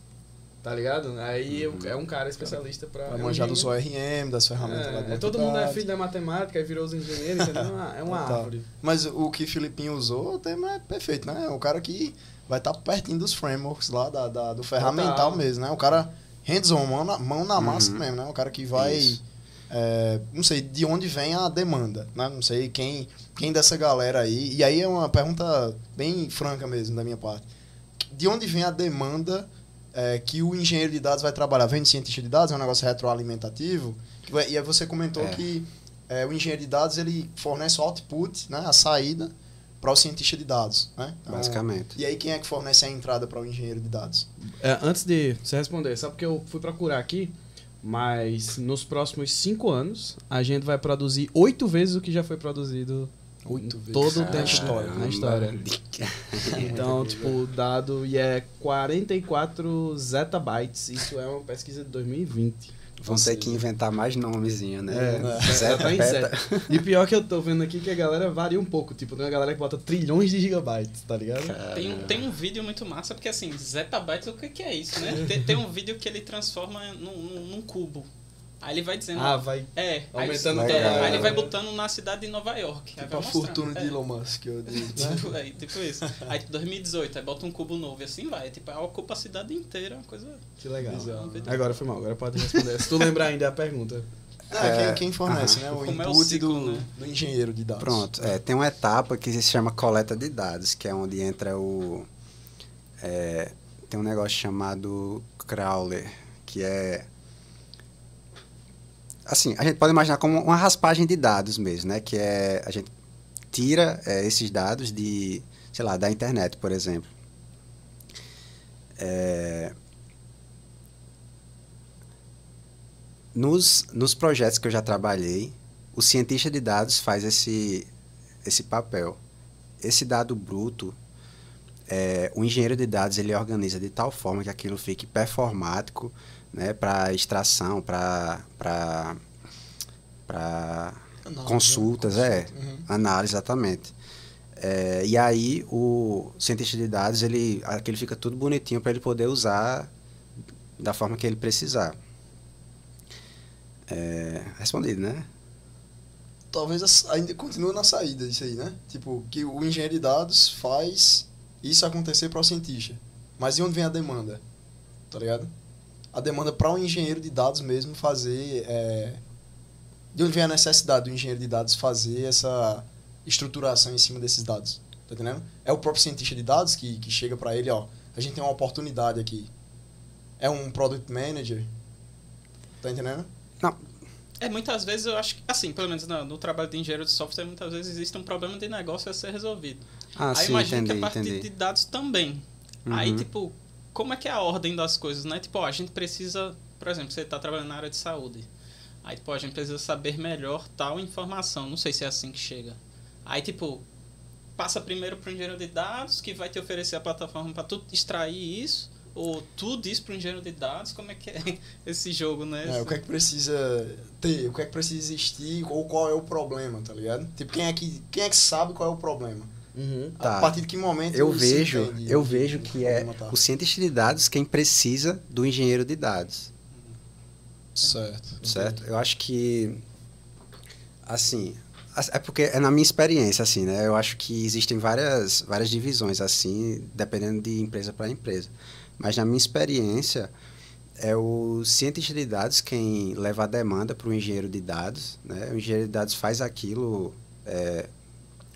Tá ligado? Aí eu- é um cara especialista pra. Vai é um manjar do engenheiro. seu RM, das ferramentas lá É, de é, todo mundo é filho da matemática, aí virou os engenheiros, entendeu? É uma- É uma Tá. árvore. Mas o que Filipinho usou, o tema é perfeito, né? É o cara que vai estar pertinho dos frameworks lá, da, da- do ferramental Total. mesmo, né? O cara hands-on, mão na, mão na massa Uhum. mesmo, né? O cara que vai Isso. É, não sei de onde vem a demanda, né? Não sei quem, quem dessa galera aí. E aí é uma pergunta bem franca mesmo da minha parte. De onde vem a demanda é, que o engenheiro de dados vai trabalhar? Vem de cientista de dados? É um negócio retroalimentativo? E aí você comentou É. que é, o engenheiro de dados ele fornece o output, né? A saída para o cientista de dados, né? Então, Basicamente. E aí quem é que fornece a entrada para o engenheiro de dados? É, antes de você responder, sabe porque eu fui procurar aqui, mas nos próximos cinco anos a gente vai produzir oito vezes o que já foi produzido Oito vezes. todo o Na tempo história, na história. Então, tipo, o dado e é 44 zettabytes. Isso é uma pesquisa de 2020. Vão ter que inventar mais nomezinho, né? É, Zeta, tá em beta. zeta. E pior que eu tô vendo aqui que a galera varia um pouco. Tipo, tem uma galera que bota trilhões de gigabytes, tá ligado? Tem um, tem um vídeo muito massa, porque assim, zettabytes, o que, que é isso, né? Tem, tem um vídeo que ele transforma num, num, num cubo. Aí ele vai dizendo. Ah, vai. é, aí, aumentando é, cada- aí ele vai botando na cidade de Nova York. aí Tipo vai a fortuna É. de Elon Musk. Eu digo, né? Tipo, aí, tipo isso. Aí, tipo, 2018, aí bota um cubo novo e assim vai. Tipo, aí ocupa a cidade inteira, uma coisa. Que legal. Bizarro, né? Agora foi mal, agora pode responder. Se tu lembrar ainda a pergunta. É, É, quem, quem fornece, aham. né? O Como é o input ciclo, do, né? do engenheiro de dados. Pronto, é, tem uma etapa que se chama coleta de dados, que é onde entra o. é, tem um negócio chamado crawler, que é. Assim, a gente pode imaginar como uma raspagem de dados mesmo, né? Que é. A gente tira é, esses dados de, sei lá, da internet, por exemplo. É, nos, nos projetos que eu já trabalhei, o cientista de dados faz esse, esse papel. Esse dado bruto, é, o engenheiro de dados ele organiza de tal forma que aquilo fique performático né, para extração, para consultas, né? é, Uhum. análise, exatamente. É, e aí o cientista de dados, ele, aquilo fica tudo bonitinho para ele poder usar da forma que ele precisar. É, respondido, né? Talvez ainda continue na saída isso aí, né? Tipo, que o engenheiro de dados faz isso acontecer para o cientista. Mas de onde vem a demanda? Tá ligado? A demanda para o engenheiro de dados mesmo fazer. é, De onde vem a necessidade do engenheiro de dados fazer essa estruturação em cima desses dados? Tá entendendo? É o próprio cientista de dados que, que chega para ele, ó. A gente tem uma oportunidade aqui. É um product manager. Tá entendendo? É, muitas vezes eu acho que, assim, pelo menos no, no trabalho de engenheiro de software, muitas vezes existe um problema de negócio a ser resolvido. Ah, Aí sim, imagino entendi, que a parte entendi. de dados também. Aí, Uhum. tipo, como é que é a ordem das coisas, né? Tipo, ó, a gente precisa, por exemplo, você está trabalhando na área de saúde. Aí, tipo, a gente precisa saber melhor tal informação. Não sei se é assim que chega. Aí, tipo, passa primeiro para o engenheiro de dados, que vai te oferecer a plataforma para tu extrair isso. Ou tu diz para o engenheiro de dados como é que é esse jogo, né? É, o que é que precisa ter, o que é que precisa existir, ou qual é o problema, tá ligado? Tipo, quem é que, quem é que sabe qual é o problema? Uhum. Tá. A partir de que momento Eu vejo, entende eu vejo que é tá? o cientista de dados quem precisa do engenheiro de dados, Certo. certo? Eu acho que assim, as- é porque é na minha experiência assim, né? Eu acho que existem várias várias divisões assim, dependendo de empresa para empresa. Mas na minha experiência é o cientista de dados quem leva a demanda para o engenheiro de dados, né? O engenheiro de dados faz aquilo é,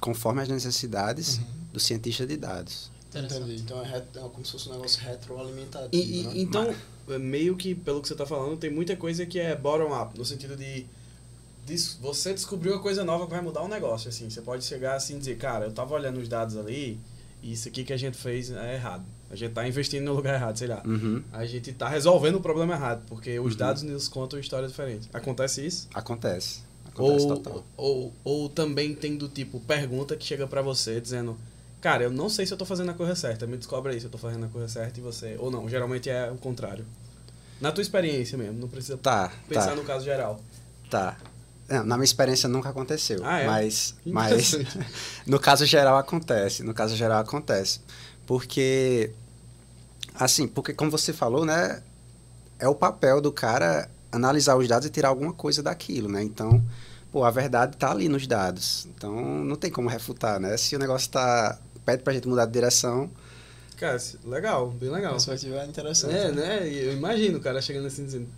conforme as necessidades Uhum. do cientista de dados. Entendi. Então é, é como se fosse um negócio retroalimentativo, E- e- né? então, é meio que, pelo que você tá falando, tem muita coisa que é bottom-up, no sentido de, de você descobriu uma coisa nova que vai mudar o negócio, assim. Você pode chegar assim e dizer, cara, eu tava olhando os dados ali e isso aqui que a gente fez é errado. A gente tá investindo no lugar errado, sei lá. Uhum. A gente tá resolvendo o problema errado, porque os Uhum. dados nos contam história diferente. Acontece isso? Acontece. Acontece Ou, total. ou, ou também tem do tipo pergunta que chega pra você dizendo, cara, eu não sei se eu tô fazendo a coisa certa, me descobre aí se eu tô fazendo a coisa certa e você. Ou não, geralmente é o contrário. Na tua experiência mesmo, não precisa Tá, pensar tá, no caso geral. tá. Não, na minha experiência nunca aconteceu. Ah, é? Mas, mas no caso geral acontece. No caso geral acontece. Porque, assim, porque como você falou, né? É o papel do cara analisar os dados e tirar alguma coisa daquilo, né? Então, pô, a verdade tá ali nos dados. Então, não tem como refutar, né? Se o negócio tá... Pede pra gente mudar de direção, Cara, legal, bem A legal. perspectiva é interessante. É, né? E Eu imagino o cara chegando assim dizendo,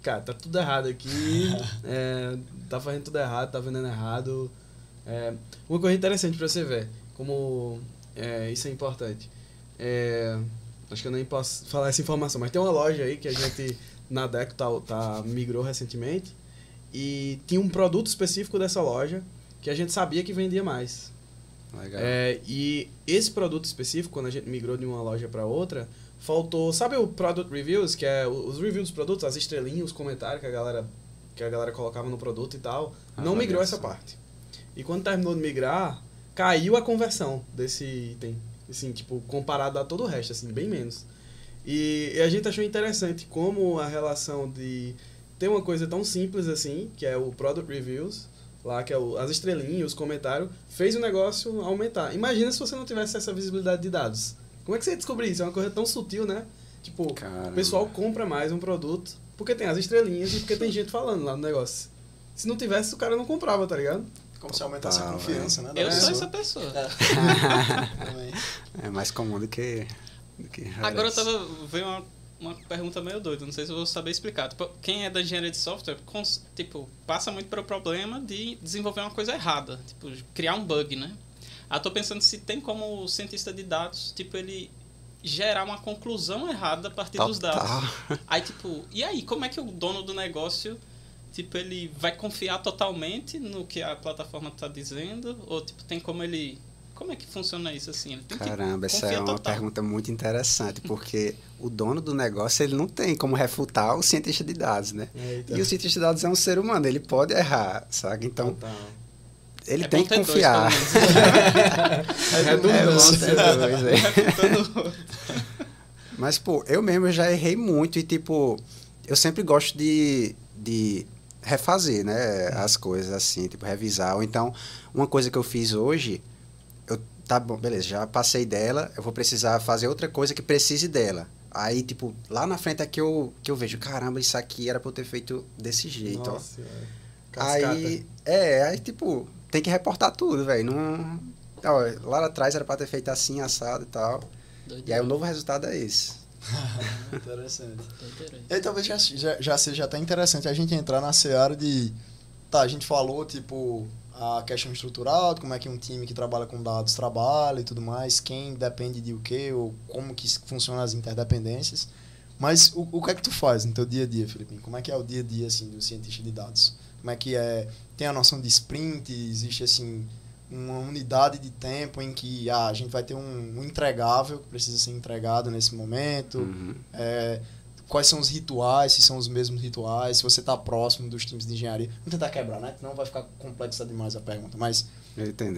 cara, tá tudo errado aqui, é, tá fazendo tudo errado, tá vendendo errado. É, uma coisa interessante pra você ver, como é, isso é importante. É, acho que eu nem posso falar essa informação, mas tem uma loja aí que a gente na Deco tá, tá, migrou recentemente e tinha um produto específico dessa loja que a gente sabia que vendia mais. Legal. É, e esse produto específico, quando a gente migrou de uma loja para outra, faltou. Sabe o Product Reviews, que é os reviews dos produtos, as estrelinhas, os comentários que a galera, que a galera colocava no produto e tal? Ah, não migrou essa parte. E quando terminou de migrar, caiu a conversão desse item. Assim, tipo, comparado a todo o resto, assim, bem menos. E, e a gente achou interessante como a relação de ter uma coisa tão simples assim, que é o Product Reviews, lá que é o, as estrelinhas, os comentários, fez o negócio aumentar. Imagina se você não tivesse essa visibilidade de dados. Como é que você ia descobrir isso? É uma coisa tão sutil, né? Tipo, Caramba. o pessoal compra mais um produto porque tem as estrelinhas e porque tem gente falando lá no negócio. Se não tivesse, o cara não comprava, tá ligado? Como se aumentasse a confiança, né? da Eu sou essa pessoa. Também. É mais comum do que. Do que Agora tava veio uma, uma pergunta meio doida, não sei se eu vou saber explicar. Tipo, quem é da engenharia de software, cons- tipo, passa muito pelo problema de desenvolver uma coisa errada, tipo, criar um bug, né? Eu tô pensando se tem como o cientista de dados, tipo, ele gerar uma conclusão errada a partir dos dados. Total. Aí, tipo, e aí, como é que o dono do negócio, tipo, ele vai confiar totalmente no que a plataforma tá dizendo? Ou, tipo, tem como ele... Como é que funciona isso, assim? Ele tem que Caramba, essa é uma total. pergunta muito interessante, porque o dono do negócio ele não tem como refutar o cientista de dados, né? Eita. E o cientista de dados é um ser humano, ele pode errar, sabe? Então, Total. ele É tem que dois, confiar. pelo É É bom redundância. ter dois, é. Mas, pô, eu mesmo já errei muito e, tipo, eu sempre gosto de, de refazer, né, as coisas assim, tipo, revisar. Ou então, uma coisa que eu fiz hoje, tá bom, beleza, já passei dela, eu vou precisar fazer outra coisa que precise dela. Aí, tipo, lá na frente é que eu, que eu vejo, caramba, isso aqui era pra eu ter feito desse jeito, ó. Nossa, senhora. Cascata. Aí, é, aí, tipo, tem que reportar tudo, velho. Não. Ó, lá atrás era pra ter feito assim, assado e tal. E aí o novo resultado é esse. Interessante. Doideira. E aí talvez já, já, já seja até interessante a gente entrar na seara de. Tá, a gente falou, tipo, a questão estrutural, de como é que um time que trabalha com dados trabalha e tudo mais, quem depende de o quê, ou como que funcionam as interdependências. Mas o, o que é que tu faz no teu dia a dia, Felipe? Como é que é o dia a dia, assim, do cientista de dados? Como é que é... Tem a noção de sprint? Existe, assim, uma unidade de tempo em que ah, a gente vai ter um, um entregável que precisa ser entregado nesse momento? Uhum. É, quais são os rituais, se são os mesmos rituais, se você está próximo dos times de engenharia. Vamos tentar quebrar, né? Senão vai ficar complexa demais a pergunta. Mas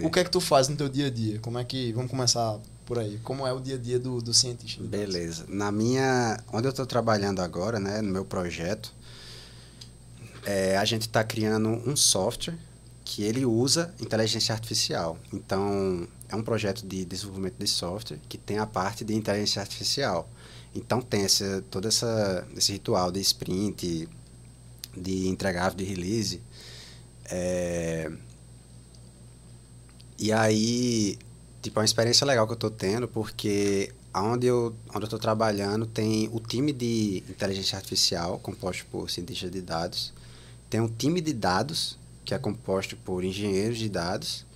o que é que tu faz no teu dia a dia? Como é que. Vamos começar por aí. Como é o dia a dia do, do cientista? Beleza. Na minha. Onde eu estou trabalhando agora, né, no meu projeto, é, a gente está criando um software que ele usa inteligência artificial. Então, é um projeto de desenvolvimento de software que tem a parte de inteligência artificial. Então, tem essa, todo essa, esse ritual de sprint, de entregável, de release. É, e aí, tipo, é uma experiência legal que eu tô tendo, porque onde eu onde tô trabalhando tem o time de inteligência artificial, composto por cientistas de dados, tem um time de dados, que é composto por engenheiros de dados,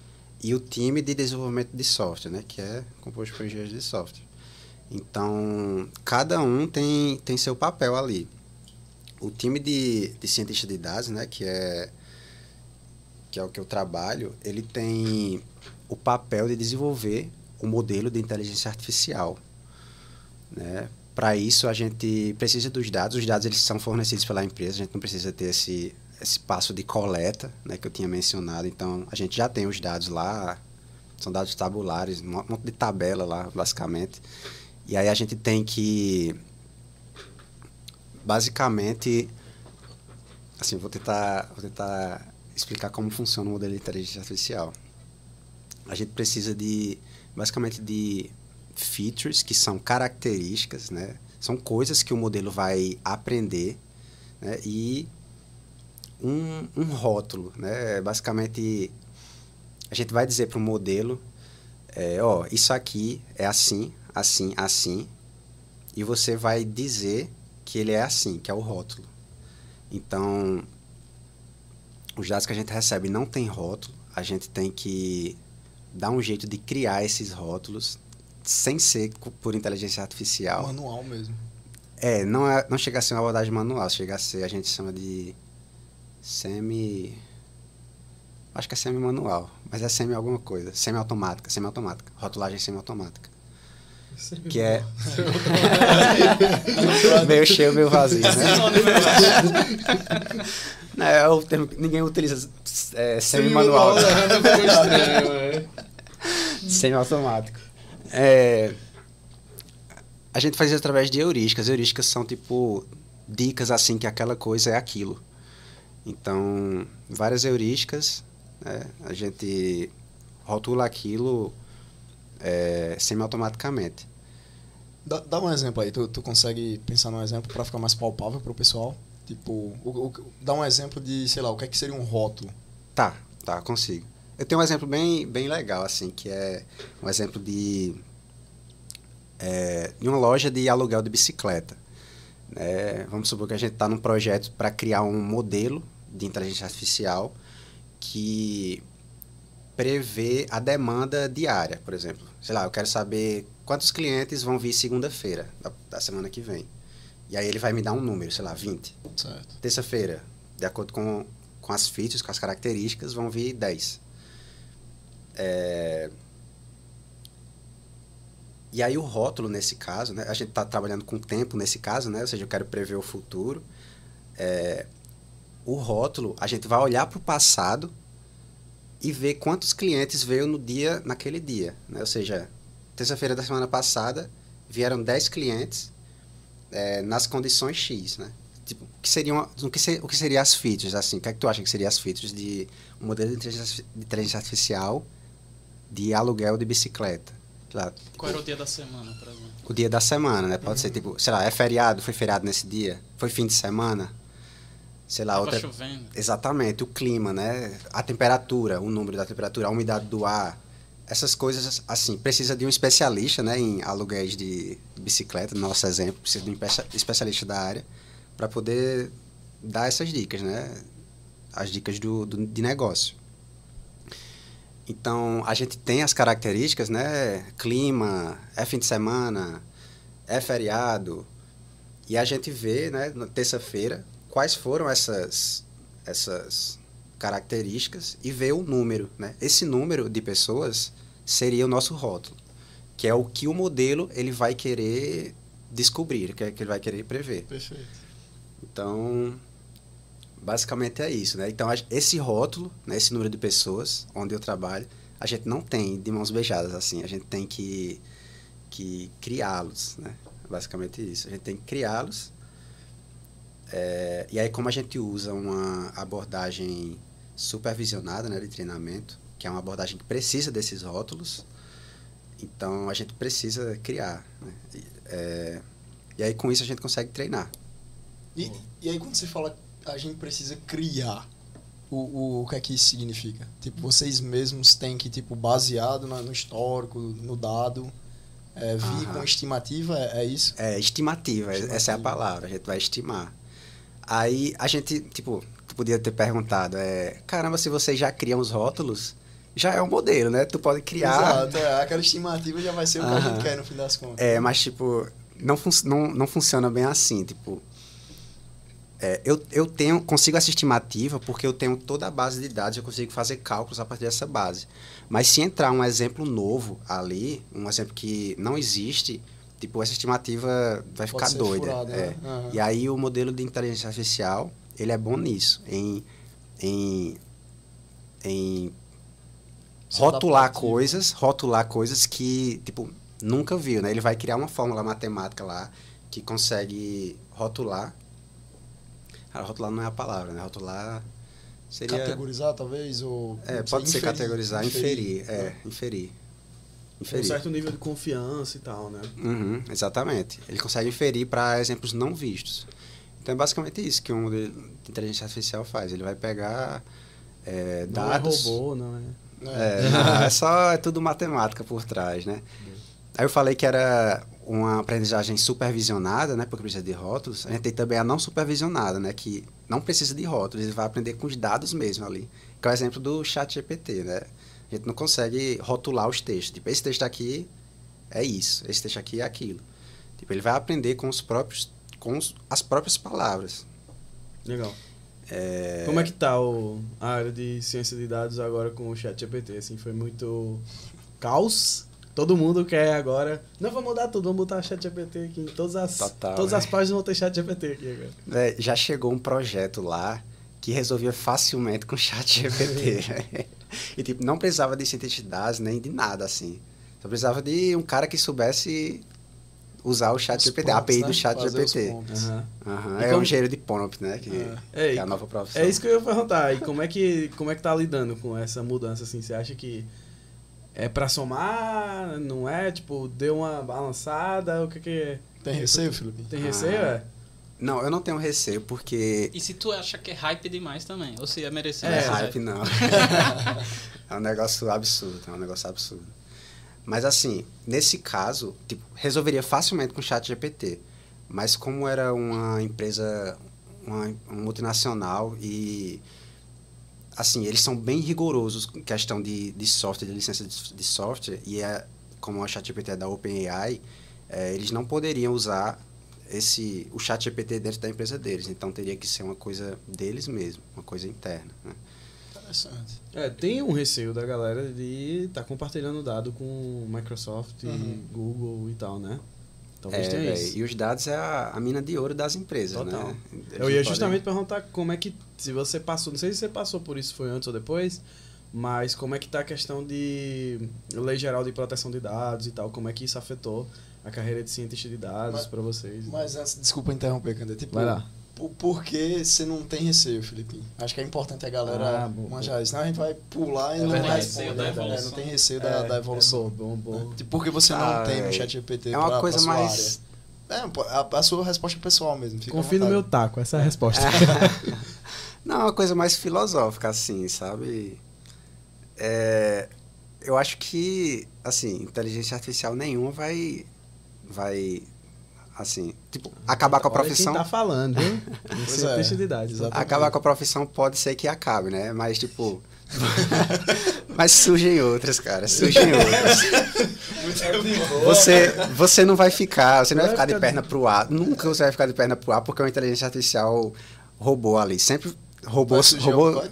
e o time de desenvolvimento de software, né, que é composto por engenheiros de software. Então, cada um tem, tem seu papel ali. O time de, de cientista de dados, né, que é que é o que eu trabalho, ele tem o papel de desenvolver o modelo de inteligência artificial. Né? Para isso, a gente precisa dos dados. Os dados eles são fornecidos pela empresa, a gente não precisa ter esse, esse passo de coleta né, que eu tinha mencionado. Então, a gente já tem os dados lá, são dados tabulares, um monte de tabela lá, basicamente. E aí a gente tem que, basicamente, assim, vou tentar, vou tentar explicar como funciona o modelo de inteligência artificial. A gente precisa de, basicamente, de features, que são características, né? São coisas que o modelo vai aprender, né? E um, um rótulo, né? Basicamente, a gente vai dizer para o modelo, é, ó, isso aqui é assim, assim, assim, e você vai dizer que ele é assim, que é o rótulo. Então, os dados que a gente recebe não tem rótulo, a gente tem que dar um jeito de criar esses rótulos sem ser por inteligência artificial. Manual mesmo. É, não, é, não chega a ser uma abordagem manual, chega a ser, a gente chama de semi. Acho que é semi-manual, mas é semi alguma coisa. Semi-automática, semi-automática. Rotulagem semi-automática. Que é. meio cheio, meio vazio, né? Não, é o termo que ninguém utiliza é, semi-manual. Semi-automático. É, a gente faz isso através de heurísticas. Heurísticas são tipo dicas assim que aquela coisa é aquilo. Então, várias heurísticas, né? a gente rotula aquilo é, semi-automaticamente. Dá, dá, um exemplo aí, tu, tu consegue pensar num exemplo para ficar mais palpável para o pessoal? Tipo, o, o, dá um exemplo de, sei lá, o que é que seria um rótulo? Tá, tá, consigo. Eu tenho um exemplo bem, bem legal, assim, que é um exemplo de, é, de uma loja de aluguel de bicicleta. É, vamos supor que a gente está num projeto para criar um modelo de inteligência artificial que prevê a demanda diária, por exemplo. Sei lá, eu quero saber quantos clientes vão vir segunda-feira da, da, semana que vem. E aí ele vai me dar um número, sei lá, 20. Terça-feira, de acordo com, com as features, com as características, vão vir 10. É... E aí o rótulo, nesse caso, né? A gente está trabalhando com tempo nesse caso, né? Ou seja, eu quero prever o futuro. É... O rótulo, a gente vai olhar para o passado e ver quantos clientes veio no dia, naquele dia. Né? Ou seja, terça-feira da semana passada, vieram 10 clientes é, nas condições X, né? Tipo, o que seriam, o que, ser, o que seriam as features, assim? O que é que tu acha que seriam as features de um modelo de inteligência, de inteligência artificial de aluguel de bicicleta? Lá, tipo, Qual era o dia da semana, por exemplo? O dia da semana, né? Pode uhum. ser, tipo, sei lá, é feriado, foi feriado nesse dia? Foi fim de semana? Sei lá, Tava outra... chovendo. Exatamente, o clima, né? A temperatura, o número da temperatura, a umidade do ar, essas coisas, assim, precisa de um especialista, né, em aluguéis de bicicleta, no nosso exemplo, precisa de um especialista da área para poder dar essas dicas, né, as dicas do, do, de negócio. Então, a gente tem as características, né, clima, é fim de semana, é feriado, e a gente vê, né, terça-feira, quais foram essas, essas características e vê o número, né? Esse número de pessoas seria o nosso rótulo, que é o que o modelo ele vai querer descobrir, que, é, que ele vai querer prever. Perfeito. Então, basicamente é isso, né? Então, esse rótulo, né, esse número de pessoas onde eu trabalho, a gente não tem de mãos beijadas assim, a gente tem que, que criá-los, né? Basicamente isso, a gente tem que criá-los. É, e aí, como a gente usa uma abordagem supervisionada né, de treinamento, que é uma abordagem que precisa desses rótulos. Então a gente precisa criar. Né? E, é, e aí com isso a gente consegue treinar. E, e aí quando você fala a gente precisa criar, o, o, o que é que isso significa? Tipo, vocês mesmos têm que, tipo, baseado na, no histórico, no dado, é, vir com estimativa, é, é, isso? É, estimativa, estimativa, essa é a palavra, a gente vai estimar. Aí a gente, tipo, podia ter perguntado, é, caramba, se vocês já criam os rótulos, já é um modelo, né? Tu pode criar. Exato, é, aquela estimativa já vai ser o que a gente quer no fim das contas. É, mas tipo, não, fun não, não funciona bem assim, tipo. É, eu, eu tenho, consigo essa estimativa porque eu tenho toda a base de dados, eu consigo fazer cálculos a partir dessa base. Mas se entrar um exemplo novo ali, um exemplo que não existe, tipo, essa estimativa vai Pode ficar doida. Furado, é. né? uhum. E aí o modelo de inteligência artificial, ele é bom nisso, em, em, em rotular coisas, rotular coisas que, tipo, nunca viu, né? Ele vai criar uma fórmula matemática lá que consegue rotular. Ah, rotular não é a palavra, né? Rotular seria... Categorizar, talvez? Ou, é, pode inferir, ser categorizar, inferir, inferir é, inferir. Inferir. Um certo nível de confiança e tal, né? Uhum, exatamente. Ele consegue inferir para exemplos não vistos. Então é basicamente isso que um modelo de inteligência artificial faz. Ele vai pegar é, dados. Não é robô, não é? É, não, é só é tudo matemática por trás, né? Aí eu falei que era uma aprendizagem supervisionada, né, porque precisa de rótulos, a gente tem também a não supervisionada, né, que não precisa de rótulos, ele vai aprender com os dados mesmo ali. Que é o exemplo do chat GPT, né? A gente não consegue rotular os textos. Tipo, esse texto aqui é isso, esse texto aqui é aquilo. Tipo, ele vai aprender com os próprios com as próprias palavras. Legal. É, Como é que tá o, a área de ciência de dados agora com o chat GPT? Assim, foi muito caos? Todo mundo quer agora. Não, vamos mudar tudo, vamos botar chat GPT aqui. Em todas as, Total, todas né? as páginas vão ter chat GPT aqui agora. É, já chegou um projeto lá que resolvia facilmente com o chat GPT. e tipo, não precisava de cientista de dados nem de nada assim. Só precisava de um cara que soubesse usar o chat Os GPT, a prompts, API né? do chat Fazer GPT. Aham, E É como- um engenheiro de prompt, né? Que, É. que é a nova profissão. É isso que eu ia perguntar. E como é que, como é que tá lidando com essa mudança? Assim, você acha que é pra somar? Não é? Tipo, deu uma balançada? O que que é? Tem receio, Felipe? Tem receio? Ah. é? Não, eu não tenho receio, porque E se tu acha que é hype demais também? Ou se é merecido? é É, hype, não. é um negócio absurdo, é um negócio absurdo. Mas assim, nesse caso, tipo, resolveria facilmente com o chat GPT. Mas como era uma empresa, uma, uma multinacional e assim, eles são bem rigorosos em questão de, de software, de licença de, de software, e é, como a ChatGPT é da OpenAI, é, eles não poderiam usar esse, o ChatGPT dentro da empresa deles. Então teria que ser uma coisa deles mesmo, uma coisa interna. Né? Interessante. É, tem um receio da galera de estar compartilhando dado com Microsoft, Uhum. Google e tal, né? Talvez É, tenha véi, isso. e os dados é a, a mina de ouro das empresas, Total. né? Eles Eu ia podem- justamente perguntar como é que, se você passou, não sei se você passou por isso, foi antes ou depois, mas como é que tá a questão de lei geral de proteção de dados e tal, como é que isso afetou a carreira de cientista de dados para vocês? Mas antes, desculpa interromper, Candê. Tipo, Vai lá. Por, por que você não tem receio, Felipe? Acho que é importante a galera Ah, bom, manjar isso. Senão a gente vai pular e É não verdade, vai responder. É, não tem receio da, da evolução. É bom, bom, bom. Tipo, por que você Ah, não tem no é. chat GPT É uma pra, coisa pra sua mais. área? É, a, a sua resposta pessoal mesmo. Confie no meu taco, essa é a resposta. Não, é uma coisa mais filosófica, assim, sabe? É, eu acho que, assim, inteligência artificial nenhuma vai, vai, assim, tipo, acabar com a Olha profissão. Quem tá falando, hein? Cientista é. de dados. Exatamente. Acabar com a profissão pode ser que acabe, né? Mas, tipo. mas surgem outras, cara. Surgem outras. Você, você não vai ficar, você não vai ficar de perna pro ar. Nunca você vai ficar de perna pro ar porque uma inteligência artificial roubou ali. Sempre roubou.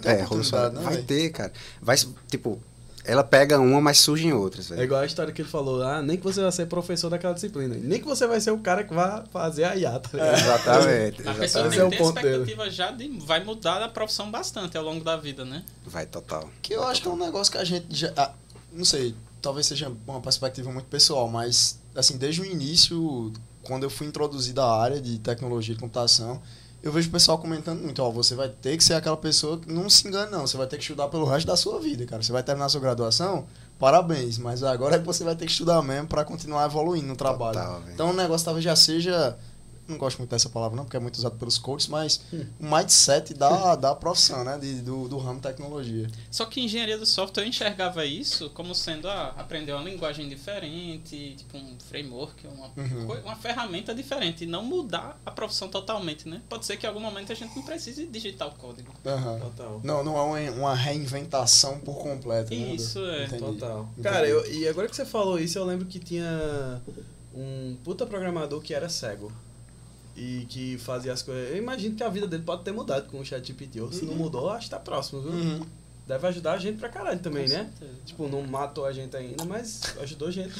É, roubou né, vai ter, cara. Vai, tipo, ela pega uma, mas surgem outras, É velho. igual a história que ele falou, ah, nem que você vai ser professor daquela disciplina, nem que você vai ser o cara que vai fazer a IA, tá ligado? Exatamente. A pessoa Esse tem é o que ter ponto dele. expectativa já de vai mudar a profissão bastante ao longo da vida, né? Vai total. Que eu acho que é um negócio que a gente já. ah, não sei, talvez seja uma perspectiva muito pessoal, mas assim, desde o início, quando eu fui introduzido à área de tecnologia de computação, eu vejo o pessoal comentando muito, ó, você vai ter que ser aquela pessoa que não se engane, não. Você vai ter que estudar pelo resto da sua vida, cara. Você vai terminar a sua graduação, parabéns, mas agora é que você vai ter que estudar mesmo para continuar evoluindo no trabalho. Total, então o negócio talvez já seja. Não gosto muito dessa palavra, não, porque é muito usado pelos coaches, mas o mindset da, da profissão, né? De, do, do ramo tecnologia. Só que engenharia do software eu enxergava isso como sendo ah, aprender uma linguagem diferente, tipo um framework, uma, Uhum. uma ferramenta diferente, e não mudar a profissão totalmente, né? Pode ser que em algum momento a gente não precise digitar o código. Aham. Total. Não, não é uma, uma reinventação por completo. né, Isso, do- é, entendi. Total. Entendi. Cara, eu, e agora que você falou isso, eu lembro que tinha um puta programador que era cego. E que fazia as coisas. Eu imagino que a vida dele pode ter mudado com o ChatGPT. Ou se não mudou, acho que tá próximo, viu? Uhum. Deve ajudar a gente pra caralho também, Com né? certeza. Tipo, não matou a gente ainda, mas ajudou a gente.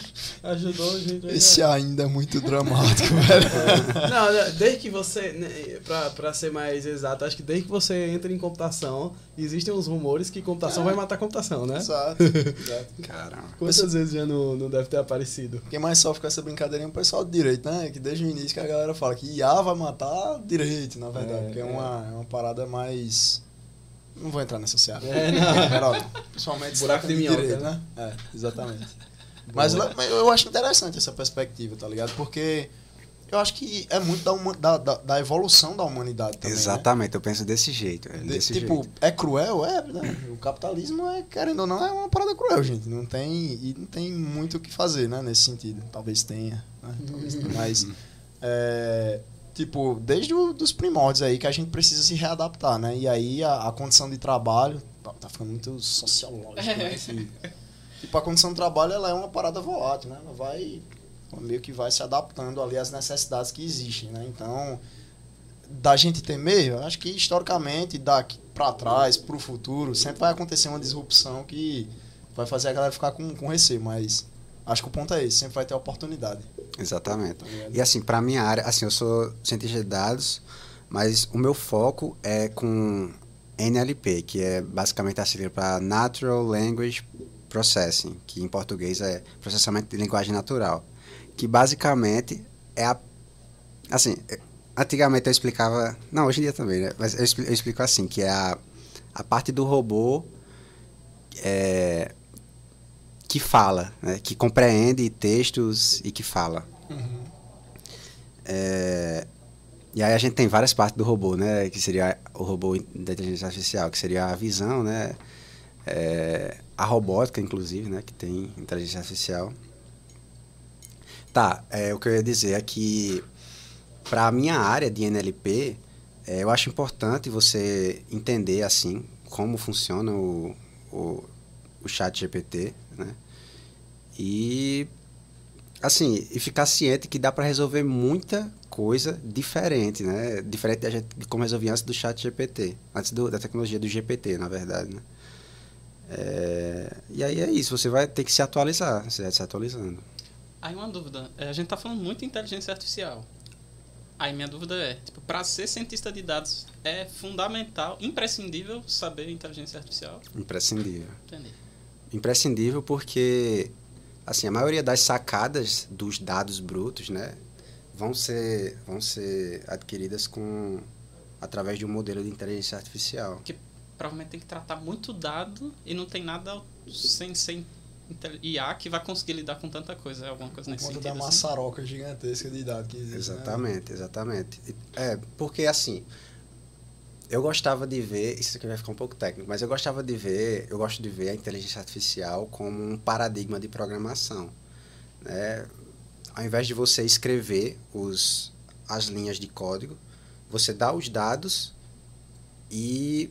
Ajudou a gente. Esse ainda é muito dramático, velho. Não, não, desde que você, né, pra, pra ser mais exato, acho que desde que você entra em computação, existem uns rumores que computação vai matar a computação, né? Exato. exato. Caramba. Quantas vezes já não, não deve ter aparecido? Quem mais sofre com essa brincadeirinha é o pessoal do direito, né? Que desde o início que a galera fala que IA vai matar direito, na verdade. É, porque é, é. uma, é uma parada mais. Não vou entrar nessa seara. É, não. Não. Principalmente Buraco se de minhoca, direito, né? né? É, exatamente. Mas eu acho interessante essa perspectiva, tá ligado? Porque eu acho que é muito da, uma, da, da, da, evolução da humanidade também. Né? Exatamente, né? eu penso desse jeito. É desse tipo, jeito. é cruel? É, né? O capitalismo, é, querendo ou não, é uma parada cruel, gente. Não tem, e não tem muito o que fazer, né, nesse sentido. Talvez tenha, né? Talvez tenha. Mas, é, tipo, desde os primórdios aí que a gente precisa se readaptar, né? E aí a, a condição de trabalho, tá, tá ficando muito sociológico, né? Esse, tipo, a condição de trabalho, ela é uma parada volátil, né? Ela vai meio que vai se adaptando ali às necessidades que existem, né? Então, da gente temer, eu acho que historicamente, daqui para trás, para o futuro, sempre vai acontecer uma disrupção que vai fazer a galera ficar com, com receio, mas acho que o ponto é esse, sempre vai ter oportunidade. Exatamente. Tá e assim, para minha área, assim, eu sou cientista de dados, mas o meu foco é com NLP, que é basicamente a sigla para Natural Language Processing, que em português é processamento de linguagem natural que basicamente é a. Assim, antigamente eu explicava. Não, hoje em dia também, né? Mas eu explico, eu explico assim: que é a, a parte do robô é, que fala, né? que compreende textos e que fala. Uhum. É, e aí a gente tem várias partes do robô, né? Que seria o robô da inteligência artificial, que seria a visão, né? É, a robótica, inclusive, né? Que tem inteligência artificial. Tá, é, o que eu ia dizer é que para a minha área de NLP, é, eu acho importante você entender assim como funciona o, o, o chat GPT? E assim, e ficar ciente que dá para resolver muita coisa diferente, né? Diferente da gente, de como resolvia antes do chat GPT, antes do, da tecnologia do GPT, na verdade, né? É, e aí é isso, você vai ter que se atualizar, você vai se atualizando. Aí uma dúvida, é, a gente está falando muito de inteligência artificial. Aí minha dúvida é, tipo, para ser cientista de dados é fundamental, imprescindível saber inteligência artificial? Imprescindível. Entendi. Imprescindível porque assim, a maioria das sacadas dos dados brutos, né, vão ser vão ser adquiridas com através de um modelo de inteligência artificial. Que provavelmente tem que tratar muito dado e não tem nada sem, sem IA que vai conseguir lidar com tanta coisa, é alguma coisa nesse sentido. da assim. maçaroca gigantesca de dados que existe. Exatamente, né? exatamente. É, porque assim, eu gostava de ver, isso aqui vai ficar um pouco técnico, mas eu gostava de ver, eu gosto de ver a inteligência artificial como um paradigma de programação. Né? Ao invés de você escrever os, as linhas de código, você dá os dados e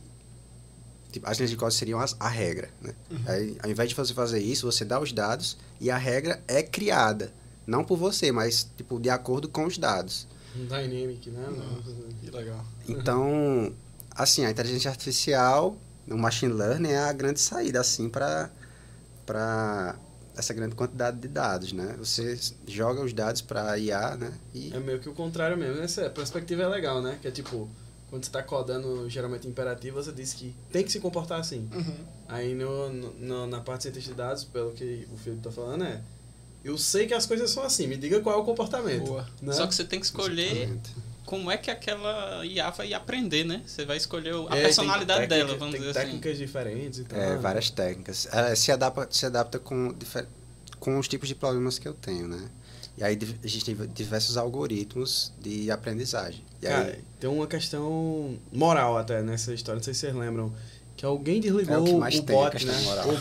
Tipo, as linhas de código seriam as, a regra. Né? Uhum. Aí, ao invés de você fazer isso, você dá os dados e a regra é criada. Não por você, mas tipo, de acordo com os dados. Dynamic, né? Uhum. Que legal. Então, assim, a inteligência artificial, o machine learning é a grande saída, assim, para para essa grande quantidade de dados, né? Você joga os dados para IA, né? E... É meio que o contrário mesmo. Essa perspectiva é legal, né? Que é tipo, quando você está codando geralmente imperativo, você diz que tem que se comportar assim. Uhum. Aí no, no, na parte de cientista de dados, pelo que o Felipe está falando, é eu sei que as coisas são assim, me diga qual é o comportamento. Né? Só que você tem que escolher Exatamente. Como é que aquela IA vai aprender, né? Você vai escolher a é, personalidade técnica, dela, vamos dizer técnicas assim. Técnicas diferentes e tal. É, várias técnicas. É, se, adapta, se adapta com, com os tipos de problemas que eu tenho, né? E aí existem diversos algoritmos de aprendizagem. E Cara, aí... tem uma questão moral até nessa história, não sei se vocês lembram. Que alguém desligou é o, o bot, né?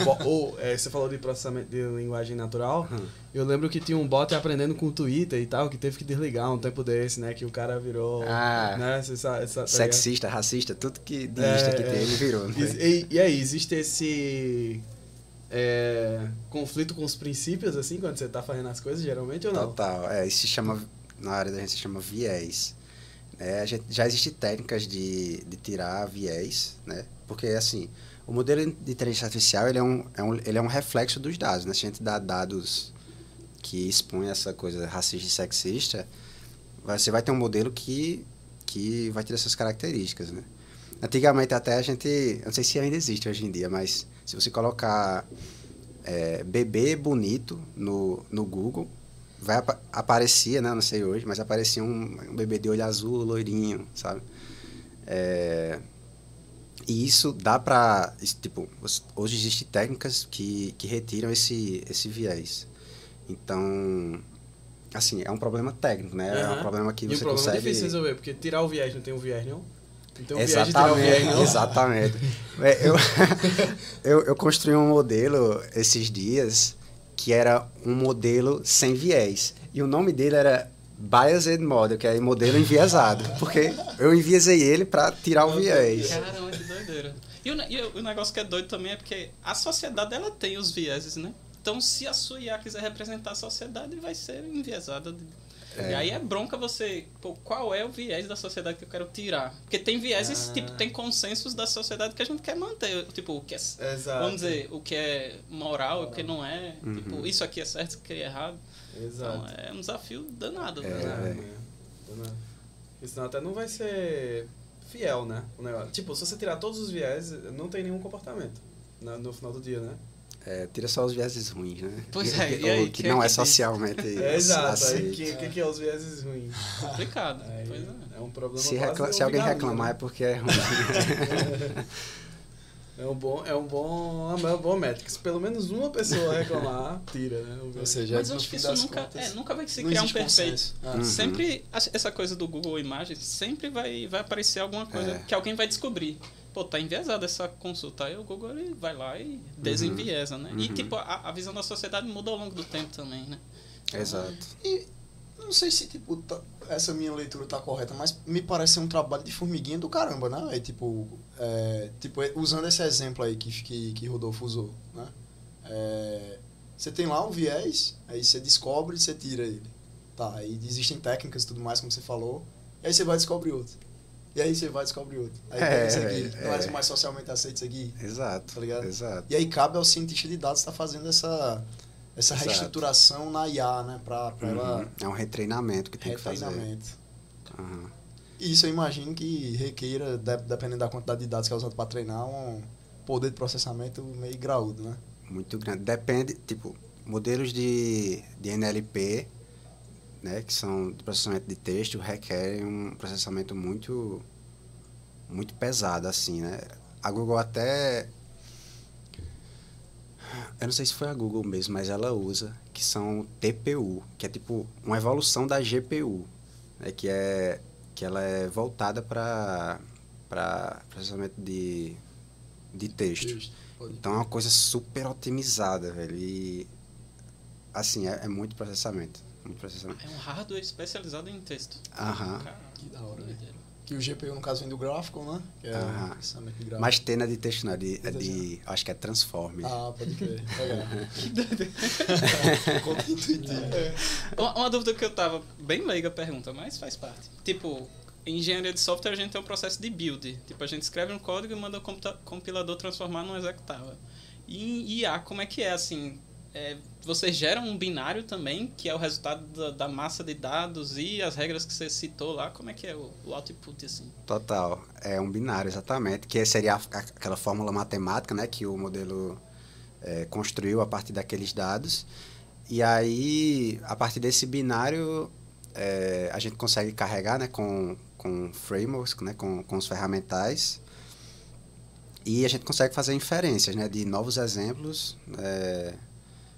Ou, ou é, você falou de processamento de linguagem natural. Uhum. Eu lembro que tinha um bot aprendendo com o Twitter e tal, que teve que desligar um tempo desse, né? Que o cara virou. Ah, né? Essa, tá sexista, racista, tudo que de é, que tem, ele virou. E, e, e aí, existe esse é, conflito com os princípios, assim, quando você está fazendo as coisas, geralmente, ou não? Total. É, isso se chama, na área da gente se chama viés. É, já existem técnicas de, de tirar viés, né? Porque, assim, o modelo de inteligência artificial, ele é um, é um, ele é um reflexo dos dados, né? Se a gente dá dados que expõem essa coisa racista e sexista, você vai ter um modelo que, que vai ter essas características, né? Antigamente até a gente, não sei se ainda existe hoje em dia, mas se você colocar é, bebê bonito no, no Google, vai ap aparecer, né? Não sei hoje, mas aparecia um, um bebê de olho azul, loirinho, sabe? É, e isso dá para tipo hoje existem técnicas que, que retiram esse esse viés então assim, é um problema técnico, né? É um problema que e você um problema consegue... difícil de resolver, porque tirar o viés não tem um viés, não? Não tem um viés de tirar o Exatamente, viés, não? exatamente. É, Eu, eu, eu construí um modelo esses dias que era um modelo sem viés. E o nome dele era Biased Model, que é modelo enviesado. Porque eu enviesei ele para tirar o viés. Caramba, que doideira. E o, e o negócio que é doido também é porque a sociedade ela tem os vieses, né? Então, se a sua IA quiser representar a sociedade, vai ser enviesada. E aí é bronca você. Pô, qual é o viés da sociedade que eu quero tirar? Porque tem vieses, Ah. tipo, tem consensos da sociedade que a gente quer manter. Tipo, o que é. Exato. Vamos dizer, o que é moral, o que não é. Tipo, isso aqui é certo, isso aqui é errado. Exato. Então é um desafio danado. É, né? Né? Danado. Porque senão até não vai ser fiel, né? O negócio. Tipo, se você tirar todos os viés, não tem nenhum comportamento na- no final do dia, né? É, tira só os vieses ruins, né? Pois Que- é, que- e aí, ou que quem é não que é diz? socialmente É, exato. O que, que, que é os vieses ruins? Complicado. Aí, Pois é. é um problema Se, quase recla- se alguém reclamar é né? porque é ruim. É um bom, é um bom, é uma boa métrica. Se pelo menos uma pessoa reclamar, tira, né? Ou seja, Mas no eu acho que isso nunca, contas, é, nunca vai se criar um perfeito. Ah. Uhum. Sempre, essa essa coisa do Google Imagens, sempre vai, vai aparecer alguma coisa É. que alguém vai descobrir. Pô, tá enviesada essa consulta. Aí o Google ele vai lá e desenviesa, né? E Uhum. tipo, a, a visão da sociedade muda ao longo do tempo também, né? Exato. E não sei se, tipo, tá- essa minha leitura tá correta, mas me parece ser um trabalho de formiguinha do caramba, né? É, tipo, é, tipo, é, usando esse exemplo aí que, que, que Rodolfo usou, né? É, você tem lá um viés, aí você descobre e você tira ele. Tá, aí existem técnicas e tudo mais, como você falou, e aí você vai descobrir outro. E aí você vai descobrir outro. Aí É, tem esse aqui, é. não é mais socialmente aceito isso aqui. Exato. Tá ligado? Exato. E aí cabe ao cientista de dados estar fazendo essa, essa Exato. reestruturação na IA, né? Pra, pra ela Uhum. É um retreinamento que tem que fazer. retreinamento. Uhum. Isso eu imagino que requeira, de- dependendo da quantidade de dados que é usado para treinar, um poder de processamento meio graúdo, né? Muito grande. Depende, tipo, modelos de, de NLP, né, que são de processamento de texto, requerem um processamento muito muito pesado, assim, né? A Google até... Eu não sei se foi a Google mesmo, mas ela usa, que são TPU, que é tipo uma evolução da GPU, né, que é que ela é voltada para para processamento de, de texto. Então é uma coisa super otimizada, velho. E assim, é, é muito processamento. Muito processamento. É um hardware especializado em texto. Aham. Cara, Que da hora, né? Que o GPU, no caso, vem do Graphical, né? Que é o processamento de gráfico. Mas T não é de texto, não, é de. É de acho que é Transform. Ah, pode crer. Legal. Intuitivo. Uma, uma dúvida que eu tava bem leiga a pergunta, mas faz parte. Tipo, em engenharia de software a gente tem um processo de build. Tipo, a gente escreve um código e manda o compilador transformar num executável. E em IA, como é que é assim? É, vocês geram um binário também, que é o resultado da, da massa de dados e as regras que você citou lá. Como é que é o, o output, assim? Total. É um binário, exatamente. Que seria a- aquela fórmula matemática, né? Que o modelo é, construiu a partir daqueles dados. E aí, a partir desse binário, é, a gente consegue carregar, né? Com, com frameworks, né? Com, com os ferramentais. E a gente consegue fazer inferências, né? De novos exemplos. é,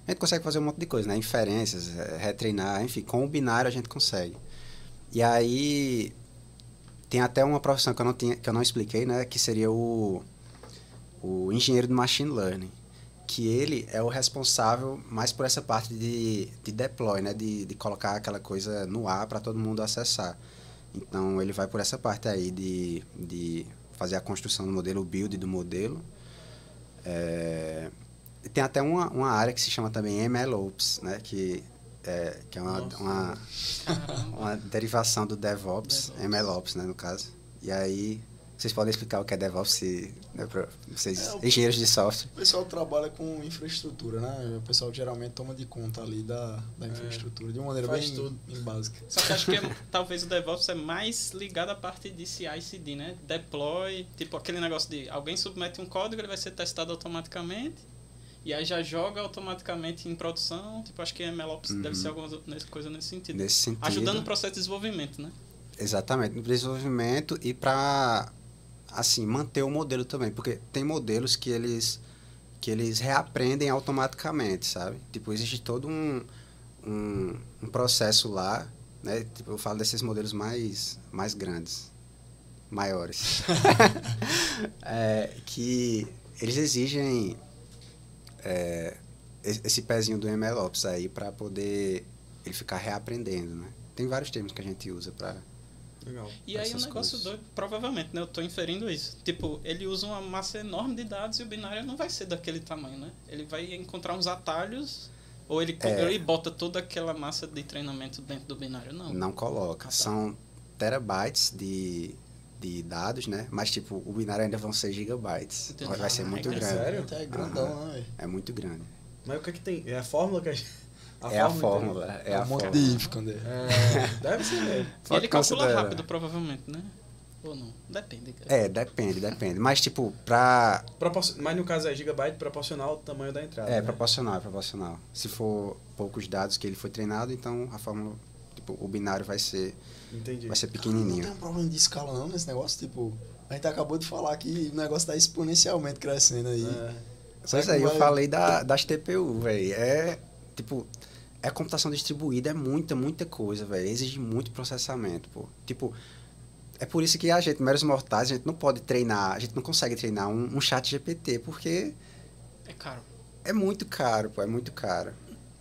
a gente consegue fazer um monte de coisa, né? Inferências, é, retreinar, enfim, com o binário a gente consegue. E aí tem até uma profissão que eu não tinha, que eu não expliquei, né, que seria o o engenheiro de machine learning, que ele é o responsável mais por essa parte de, de deploy, né, de, de colocar aquela coisa no ar para todo mundo acessar. Então ele vai por essa parte aí de, de fazer a construção do modelo, o build do modelo. É, tem até uma, uma área que se chama também MLOps, né, que é, que é uma, uma, uma derivação do DevOps, DevOps. MLOps, né, no caso. E aí, vocês podem explicar o que é DevOps, se, né, pra vocês, É, o- engenheiros de software. O pessoal trabalha com infraestrutura, né? O pessoal geralmente toma de conta ali da, da infraestrutura, de uma maneira Faz bem, tudo. bem básica. Só que acho que é- talvez o DevOps é mais ligado à parte de CI/CD, né? Deploy, tipo aquele negócio de alguém submete um código, ele vai ser testado automaticamente. E aí já joga automaticamente em produção. Tipo, acho que MLOps Uhum. deve ser alguma coisa nesse sentido. Nesse sentido. Ajudando no processo de desenvolvimento, né? Exatamente, no desenvolvimento e para assim, manter o modelo também, porque tem modelos que eles que eles reaprendem automaticamente, sabe? Tipo, existe todo um, um, um processo lá, né? Tipo, eu falo desses modelos mais, mais grandes, maiores, é, que eles exigem é, esse pezinho do MLOps aí para poder ele ficar reaprendendo, né? Tem vários termos que a gente usa para Legal. E aí o Essas negócio coisas. doido, provavelmente, né? Eu tô inferindo isso. Tipo, ele usa uma massa enorme de dados e o binário não vai ser daquele tamanho, né? Ele vai encontrar uns atalhos ou ele, É. ele bota toda aquela massa de treinamento dentro do binário. Não. não coloca. Ah, tá. São terabytes de, de dados, né? Mas tipo, o binário ainda vão ser gigabytes. Entendi. Vai, ser Ah, muito é grande. sério? É grandão, né, velho? É muito grande. Mas o que é que tem? É a fórmula que a gente. é a fórmula. É a um monte fórmula. quando é. É, deve ser mesmo. Ele calcula rápido, provavelmente, né? Ou não? Depende. cara. É, depende, depende. Mas tipo, pra. Propor- Mas no caso é gigabyte proporcional ao tamanho da entrada. É, né? proporcional, é proporcional. Se for poucos dados que ele foi treinado, então a fórmula. Tipo, o binário vai ser, Entendi. vai ser Não pequenininho. tem um problema de escala não nesse negócio, tipo... A gente acabou de falar que o negócio tá exponencialmente crescendo aí. É. Será Pois é, eu vai- falei da, das TPU, velho. É, tipo, é computação distribuída, é muita, muita coisa, velho. Exige muito processamento, pô. Tipo, é por isso que a gente, meros mortais, a gente não pode treinar, a gente não consegue treinar um, um chat GPT, porque É caro. é muito caro, pô, é muito caro.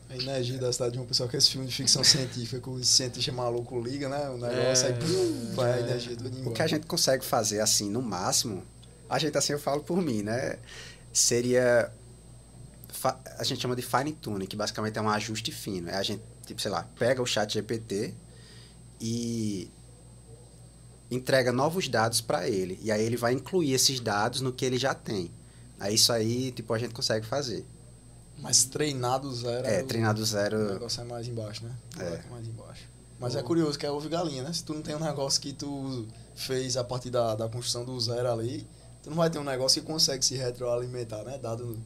A energia da cidade de uma pessoa que é esse filme de ficção científica que o cientista maluco liga, né? O negócio É, aí pum, vai a é. energia toda O que embora. a gente consegue fazer, assim, no máximo, a gente, assim, eu falo por mim, né? Seria. A gente chama de fine tuning, que basicamente é um ajuste fino. É a gente, tipo, sei lá, pega o chat GPT e entrega novos dados para ele. E aí ele vai incluir esses dados no que ele já tem. Aí isso aí, tipo, a gente consegue fazer. Mas treinado zero. É, o- treinado O zero. negócio é mais embaixo, né? O É. moleque mais embaixo. Mas é curioso que é ovo galinha, né? Se tu não tem um negócio que tu fez a partir da, da construção do zero ali, tu não vai ter um negócio que consegue se retroalimentar, né? Dado,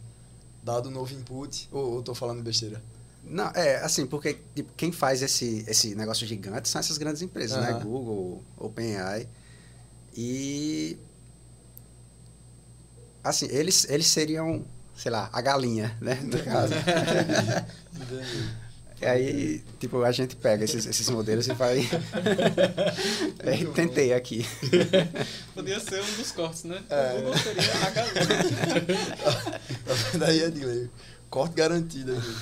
dado o novo input. Ou eu tô falando besteira? Não, é, assim, porque tipo, quem faz esse, esse negócio gigante são essas grandes empresas, né? Aham. Google, OpenAI. E. Assim, eles, eles seriam, sei lá, a galinha, né? No caso. E aí, tipo, a gente pega esses, esses modelos e vai. É, tentei aqui. Podia ser um dos cortes, né? É. O Google seria a galinha. Tá vendo aí, Edgley? Corte garantido aqui.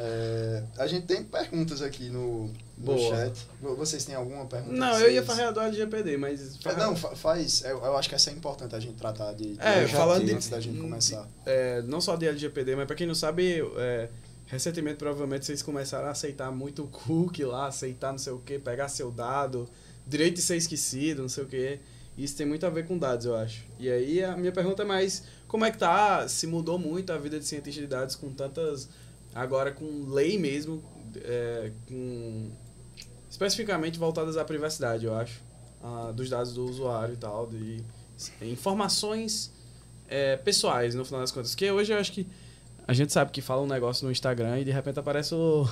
É, a gente tem perguntas aqui no, no Boa. chat. Vo- Vocês têm alguma pergunta? Não, eu ia falar do LGPD, mas. É, Não, fa- faz. Eu, eu acho que essa é importante a gente tratar de. de É, falando de- Antes da gente começar. é, não só de LGPD, mas pra quem não sabe, é, recentemente provavelmente vocês começaram a aceitar muito cookie lá, aceitar não sei o que, pegar seu dado, direito de ser esquecido, não sei o que. Isso tem muito a ver com dados, eu acho. E aí a minha pergunta é mais, como é que tá, se mudou muito a vida de cientista de dados com tantas, agora com lei mesmo, é, com especificamente voltadas à privacidade, eu acho, dos dados do usuário e tal, de informações é, pessoais, no final das contas. Que hoje eu acho que a gente sabe que fala um negócio no Instagram e de repente aparece o,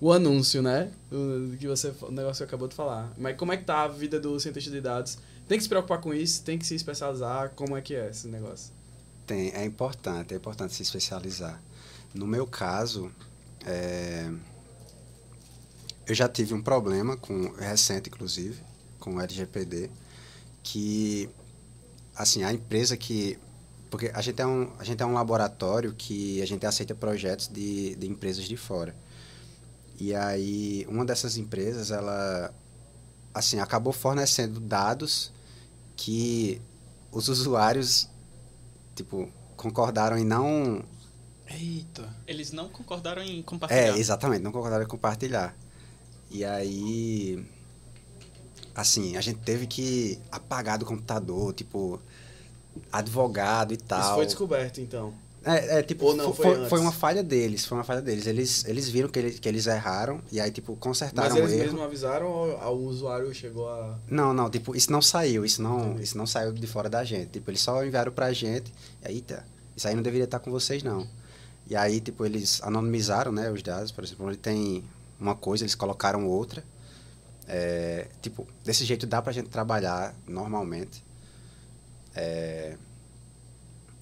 o anúncio, né? O, que você, o negócio que acabou de falar. Mas como é que tá a vida do cientista de dados? Tem que se preocupar com isso, tem que se especializar. Como é que é esse negócio? Tem, é importante, é importante se especializar. No meu caso, é, eu já tive um problema com recente, inclusive, com o LGPD, que assim a empresa que porque a gente é um a gente é um laboratório que a gente aceita projetos de, de empresas de fora. E aí uma dessas empresas ela assim acabou fornecendo dados que os usuários tipo concordaram em não Eita. Eles não concordaram em compartilhar. é, exatamente, não concordaram em compartilhar. E aí, assim, a gente teve que apagar do computador, tipo, advogado e tal. Isso foi descoberto, então. É, é, tipo, Ou não, fo- foi foi, antes? foi uma falha deles, foi uma falha deles. Eles, eles viram que, eles que eles erraram e aí, tipo, consertaram Mas eles o erro. mesmos avisaram ou o usuário chegou a... Não, não, tipo, isso não saiu, isso não, Entendi. isso não saiu de fora da gente. Tipo, eles só enviaram pra gente, e aí, tá, isso aí não deveria estar com vocês, não. E aí, tipo, eles anonimizaram, né, os dados, por exemplo, onde tem uma coisa, eles colocaram outra. É, tipo, desse jeito dá pra gente trabalhar normalmente. É,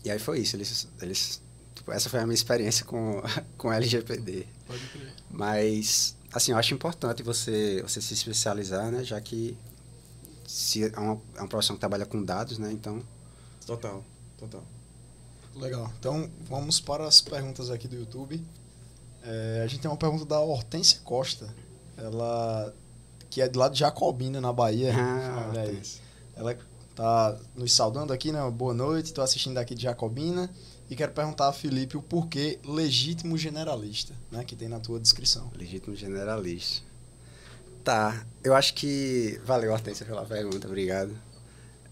e aí foi isso, eles, eles tipo, essa foi a minha experiência com, com LGPD. Pode crer. Mas, assim, eu acho importante você, você se especializar, né? Já que se é uma, é uma profissão que trabalha com dados, né? Então, Total, total. Legal. Então, vamos para as perguntas aqui do YouTube. É, a gente tem uma pergunta da Hortência Costa. Ela que é de lá de Jacobina, na Bahia. Ah, Olha aí. Ela tá nos saudando aqui, né? Boa noite, estou assistindo daqui de Jacobina e quero perguntar a Felipe o porquê legítimo generalista, né? Que tem na tua descrição. legítimo generalista. Tá, eu acho que... Valeu, Hortência, pela pergunta, obrigado.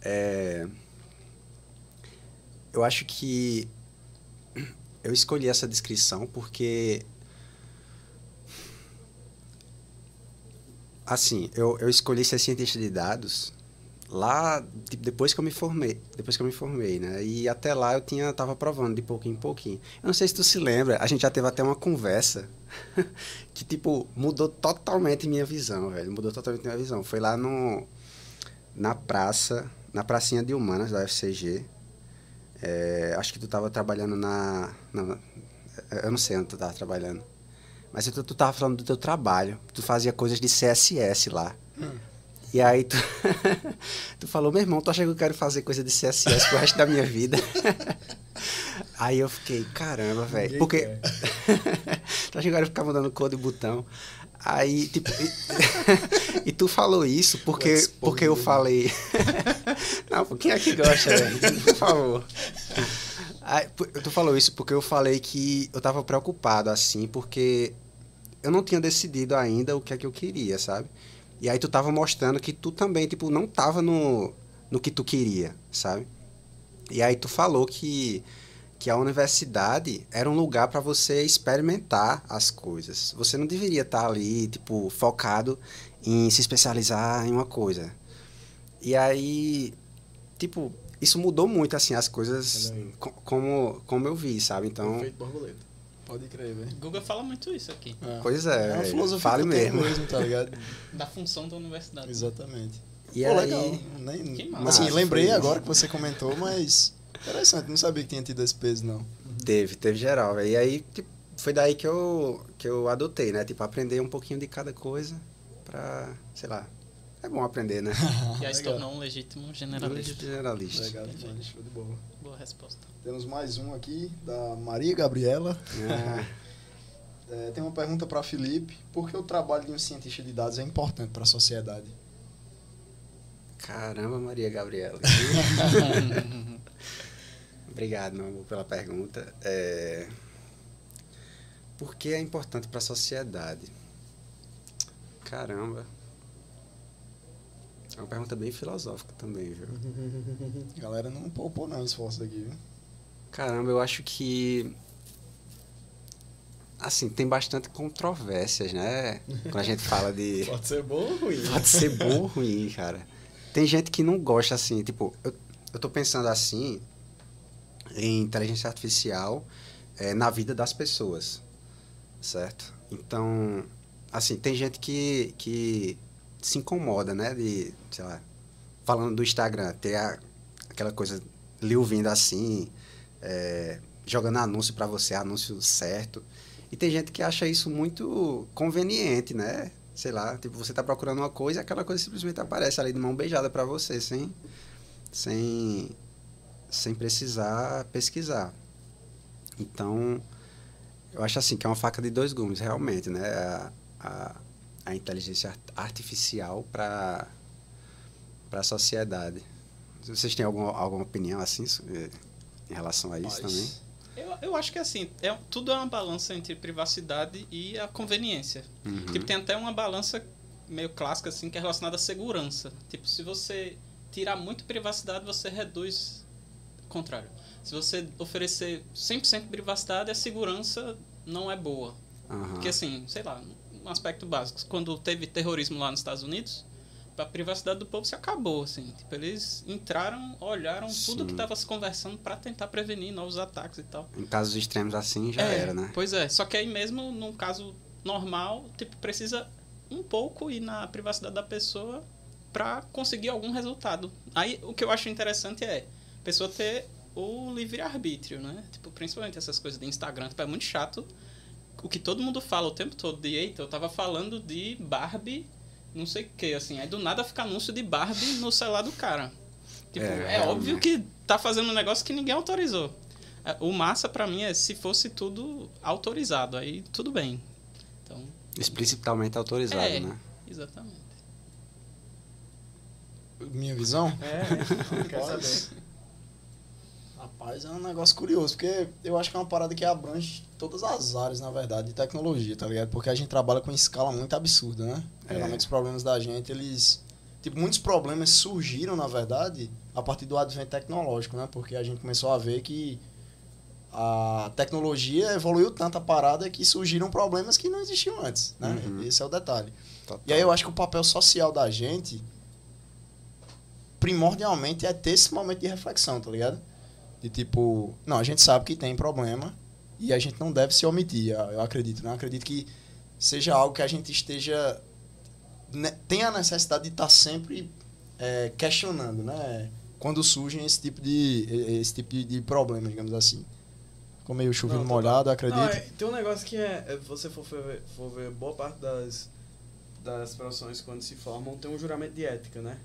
É, eu acho que eu escolhi essa descrição porque assim, eu, eu escolhi ser cientista de dados lá depois que eu me formei, depois que eu me formei, né? E até lá eu tinha tava provando de pouquinho em pouquinho. Eu não sei se tu se lembra, a gente já teve até uma conversa que tipo mudou totalmente minha visão, velho. Mudou totalmente minha visão. Foi lá no na praça, na pracinha de humanas da UFCG. É, acho que tu tava trabalhando na, na eu não sei onde tu tava trabalhando. Mas tu, tu tava falando do teu trabalho. Tu fazia coisas de CSS lá. E aí tu, tu falou, meu irmão, tu acha que eu quero fazer coisa de CSS pro resto da minha vida? aí eu fiquei, caramba, velho. Porque. tu acha que eu quero ficar mudando cor de botão? Aí, tipo. E, e tu falou isso porque, porque eu falei. Não, quem é que gosta, velho? Por favor. Aí, tu falou isso porque eu falei que eu tava preocupado, assim, porque eu não tinha decidido ainda o que é que eu queria, sabe? E aí tu tava mostrando que tu também, tipo, não tava no, no que tu queria, sabe? E aí tu falou que, que a universidade era um lugar para você experimentar as coisas. Você não deveria estar ali, tipo, focado em se especializar em uma coisa. E aí, tipo, isso mudou muito, assim, as coisas co- como, como eu vi, sabe? Então, Efeito borboleta. Pode crer, velho. Google fala muito isso aqui, É. pois é, uma velho, filosofia fale tenho mesmo. tá ligado? da função da universidade. Exatamente. E Pô, aí, legal. Nem, Que assim, massa, lembrei agora que você comentou, mas interessante, não sabia que tinha tido esse peso, não. Teve, teve geral. E aí, tipo, foi daí que eu, que eu adotei, né? Tipo, aprender um pouquinho de cada coisa pra, sei lá, é bom aprender, né? E aí se tornou um legítimo generalista. Generalista. Legal demais, show de bola. Boa resposta. Temos mais um aqui, da Maria Gabriela. Ah, É, tem uma pergunta para Felipe. Por que o trabalho de um cientista de dados é importante para a sociedade? caramba, Maria Gabriela. Obrigado, meu amor, pela pergunta. É... Por que é importante pra sociedade? Caramba. É uma pergunta bem filosófica também, viu? A galera não poupou não esforço aqui, viu? Caramba, eu acho que. Assim, tem bastante controvérsias, né? Quando a gente fala de. Pode ser bom ou ruim. Pode ser bom ou ruim, cara. Tem gente que não gosta assim, tipo, eu, eu tô pensando assim em inteligência artificial eh, na vida das pessoas, certo? Então, assim, tem gente que, que se incomoda, né, de, sei lá, falando do Instagram, ter a- aquela coisa lhe ouvindo assim, eh, jogando anúncio pra você, anúncio certo. E tem gente que acha isso muito conveniente, né? Sei lá, tipo, você tá procurando uma coisa e aquela coisa simplesmente aparece ali de mão beijada pra você, sem, sem, sem precisar pesquisar. Então, eu acho assim que é uma faca de dois gumes, realmente, né? A, a, a inteligência art- artificial para a sociedade. Vocês têm alguma, alguma opinião assim sobre- em relação a isso Mas- também? Eu, eu acho que assim, é, tudo é uma balança entre privacidade e a conveniência. Uhum. Tipo, tem até uma balança meio clássica, assim, que é relacionada à segurança. Tipo, se você tirar muito privacidade, você reduz contrário. Se você oferecer 100% de privacidade, a segurança não é boa. Aham. Porque assim, sei lá, um aspecto básico. Quando teve terrorismo lá nos Estados Unidos, a privacidade do povo se acabou, assim. Tipo, eles entraram, olharam tudo Sim. que estava se conversando para tentar prevenir novos ataques e tal. Em casos extremos assim já É, era, né? Pois é, só que aí mesmo num caso normal, tipo, precisa um pouco ir na privacidade da pessoa para conseguir algum resultado. Aí o que eu acho interessante é pessoa ter o livre-arbítrio, né? Tipo, principalmente essas coisas de Instagram, tipo, é muito chato o que todo mundo fala o tempo todo de eita, eu tava falando de Barbie, não sei o que, assim. Aí do nada fica anúncio de Barbie no celular do cara. Tipo, É, é, óbvio que tá fazendo um negócio que ninguém autorizou. É, O massa pra mim é se fosse tudo autorizado, aí tudo bem. Então, Explicitamente autorizado, É. né? exatamente. Minha visão? É, quer saber. Rapaz, é um negócio curioso, porque eu acho que é uma parada que abrange todas as áreas, na verdade, de tecnologia, tá ligado? Porque a gente trabalha com escala muito absurda, né? É. Geralmente os problemas da gente, eles. Tipo, muitos problemas surgiram, na verdade, a partir do advento tecnológico, né? Porque a gente começou a ver que a tecnologia evoluiu tanto a parada que surgiram problemas que não existiam antes, né? Uhum. Esse é o detalhe. Total. E aí eu acho que o papel social da gente, primordialmente, é ter esse momento de reflexão, tá ligado? De tipo, não, a gente sabe que tem problema e a gente não deve se omitir, eu acredito, né? Eu acredito que seja algo que a gente esteja... né, tenha a necessidade de estar sempre é, questionando, né? Quando surgem esse tipo de, esse tipo de, problema, digamos assim. Ficou meio chovendo Não, molhado, eu acredito. Não, é, tem um negócio que é, é, você for ver, for ver boa parte das, das profissões quando se formam, tem um juramento de ética, né?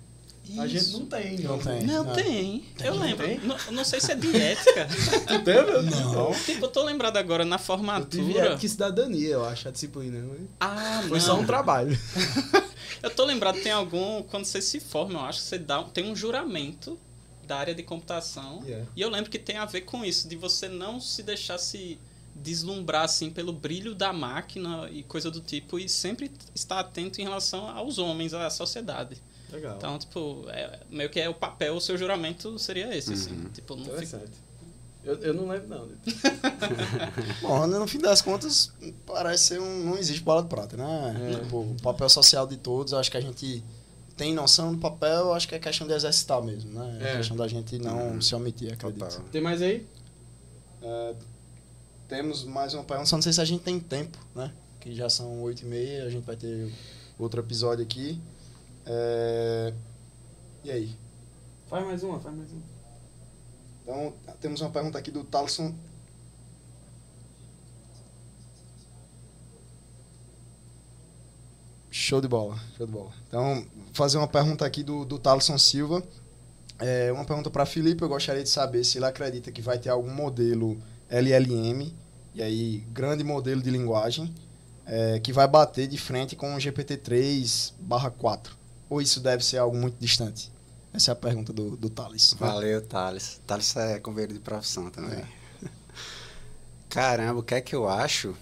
A gente não tem, Não tem. Não, Não. tem. Eu Não lembro. tem? Não, não sei se é de ética. Tu teve? Não. tipo, eu tô lembrado agora na Eu tive formatura. ética e cidadania, eu acho, a disciplina. Ah, Foi não. só um trabalho. Eu tô lembrado, tem algum. Quando você se forma, eu acho que você dá, tem um juramento da área de computação. Yeah. E eu lembro que tem a ver com isso, de você não se deixar se deslumbrar assim pelo brilho da máquina e coisa do tipo, e sempre estar atento em relação aos homens, à sociedade. Legal. Então, tipo, é, meio que é o papel, o seu juramento seria esse, assim. Tipo, não fica. Interessante. Eu, eu não lembro, não. Bom, no fim das contas, parece ser um. Não existe bola de prata, né? É. Tipo, o papel social de todos, acho que a gente tem noção do papel, acho que é questão de exercitar mesmo, né? É, É. questão da gente não Uhum. se omitir, acredito. Total. Tem mais aí? É, temos mais uma pergunta, só não sei se a gente tem tempo, né? Que já são oito e meia, a gente vai ter outro episódio aqui. É, E aí? Faz mais uma, faz mais uma. Então, temos uma pergunta aqui do Talisson. Show de bola, show de bola. Então, fazer uma pergunta aqui do, do Talisson Silva. É, uma pergunta para Felipe. Eu gostaria de saber se ele acredita que vai ter algum modelo LLM, e aí, grande modelo de linguagem, é, que vai bater de frente com o GPT-3/4. Ou isso deve ser algo muito distante? Essa é a pergunta do, do Thales. Valeu, Thales. Thales é companheiro de profissão também. Caramba, o que é que eu acho?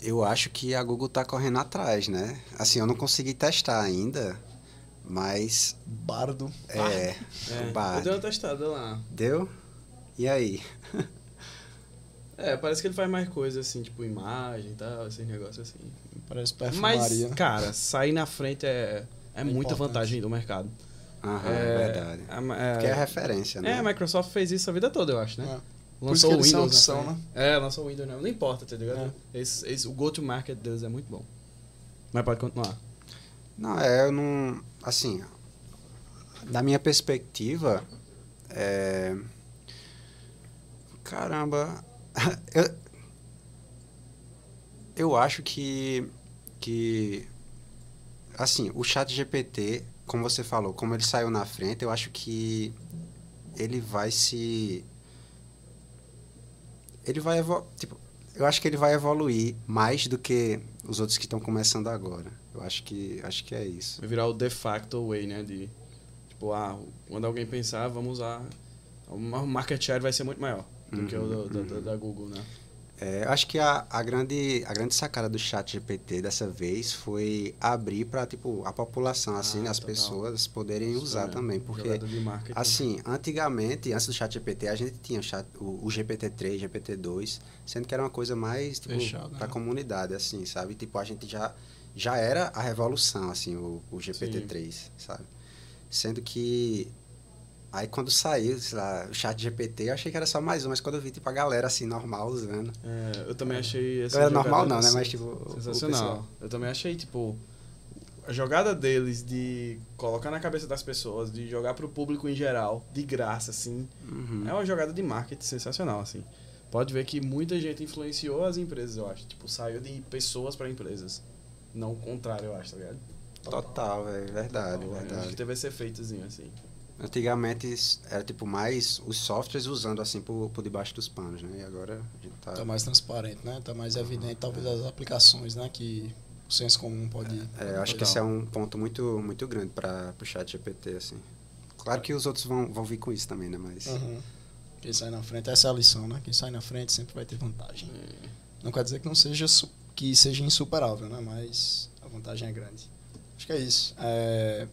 Eu acho que a Google tá correndo atrás, né? Assim, eu não consegui testar ainda, mas Bardo. é, É, o Bard. eu dei uma testada lá. Deu? E aí? É, parece que ele faz mais coisas assim, tipo imagem e tal, esses negócios assim. Parece Mas, perfumaria. né? cara, sair na frente é, é, muita importante. vantagem do mercado. Aham, É, é verdade. a- é, Porque é referência, né? É, a Microsoft fez isso a vida toda, eu acho, né? É. Por isso que eles são o na são, frente. né? É, lançou o Windows, não. Não importa, tá ligado? Esse, esse, o go-to-market deles é muito bom. Mas pode continuar. Não, é, eu não. Assim, da minha perspectiva, é. Caramba. Eu, eu acho que. Que. Assim, o chat GPT, como você falou, como ele saiu na frente, eu acho que ele vai se. Ele vai tipo, eu acho que ele vai evoluir mais do que os outros que estão começando agora. Eu acho que acho que é isso. Vai virar o de facto way, né? De, tipo, ah, quando alguém pensar, vamos usar... O market share vai ser muito maior do que o do- uhum. da Google, né? É, eu acho que a, a, grande, a grande sacada do chat GPT dessa vez foi abrir para tipo, a população, assim, Ah, né, as total. pessoas poderem Isso usar mesmo, também. Porque, assim, antigamente, antes do chat GPT, a gente tinha o, chat, o, o GPT-3, GPT-2, sendo que era uma coisa mais tipo, para a né? comunidade, assim, sabe? Tipo, a gente já, já era a revolução, assim, o, o GPT-3, sabe? Sendo que Aí quando saiu, sei lá, o chat GPT, eu achei que era só mais um, mas quando eu vi, tipo, a galera assim, normal usando. É, eu também achei essa Não era normal não, né? assim, Mas tipo, sensacional. Eu também achei, tipo, a jogada deles de colocar na cabeça das pessoas, de jogar pro público em geral, de graça, assim, Uhum. é uma jogada de marketing sensacional, assim. pode ver que muita gente influenciou as empresas, eu acho. Tipo, saiu de pessoas para empresas. Não o contrário, eu acho, tá ligado? Total, é verdade, Acho verdade. que teve esse efeitozinho, assim. Antigamente era tipo mais os softwares usando assim por, por debaixo dos panos, né? E agora a gente tá. Tá mais transparente, né? Tá mais evidente, talvez, as aplicações, né? Que o senso comum pode... É, eu acho que esse é um ponto muito, muito grande para o chat GPT, assim. Claro que os outros vão, vão vir com isso também, né? Mas Uhum. Quem sai na frente, essa é a lição, né? Quem sai na frente sempre vai ter vantagem. Não quer dizer que não seja que seja insuperável, né? Mas a vantagem é grande. Acho que é isso. É,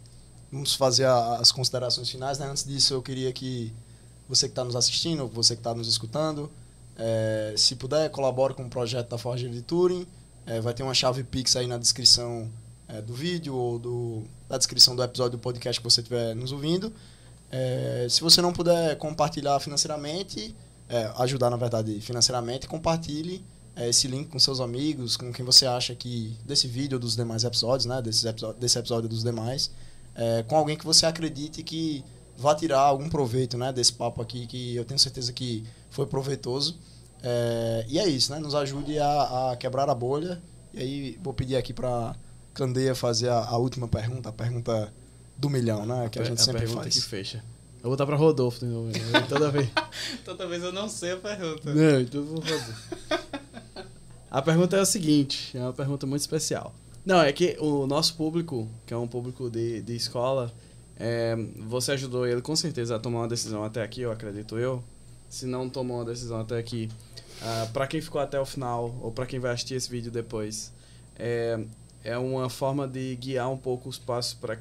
vamos fazer a- as considerações finais, né? Antes disso, eu queria que você que está nos assistindo, você que está nos escutando, é, se puder, colabore com o projeto da Forja de Turing. É, vai ter uma chave Pix aí na descrição é, do vídeo ou do, da descrição do episódio do podcast que você estiver nos ouvindo. É, se você não puder compartilhar financeiramente, é, ajudar na verdade financeiramente, compartilhe é, esse link com seus amigos, com quem você acha que desse vídeo ou dos demais episódios, né, desse episódio, desse episódio dos demais, é, com alguém que você acredite que vá tirar algum proveito, né, desse papo aqui que eu tenho certeza que foi proveitoso. É, e é isso, né? Nos ajude a, a quebrar a bolha. E aí vou pedir aqui para Candeia fazer a, a última pergunta, a pergunta do milhão, né? Que a, gente sempre pergunta faz. que fecha. Eu vou botar pra Rodolfo de novo. né? Toda vez. Toda vez eu não sei a pergunta. Não, então vou fazer. A pergunta é a seguinte, é uma pergunta muito especial. Não, é que o nosso público, que é um público de, de escola, é, você ajudou ele com certeza a tomar uma decisão até aqui, eu acredito eu. Se não tomou uma decisão até aqui, ah, para quem ficou até o final, ou para quem vai assistir esse vídeo depois, é, é uma forma de guiar um pouco os passos para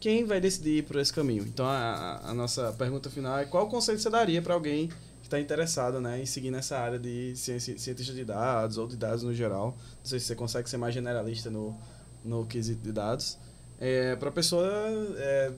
quem vai decidir ir por esse caminho. Então a, a- nossa pergunta final é qual conselho você daria para alguém está interessado né, em seguir nessa área de ciência, cientista de dados ou de dados no geral. Não sei se você consegue ser mais generalista no, no quesito de dados. É, para a pessoa é,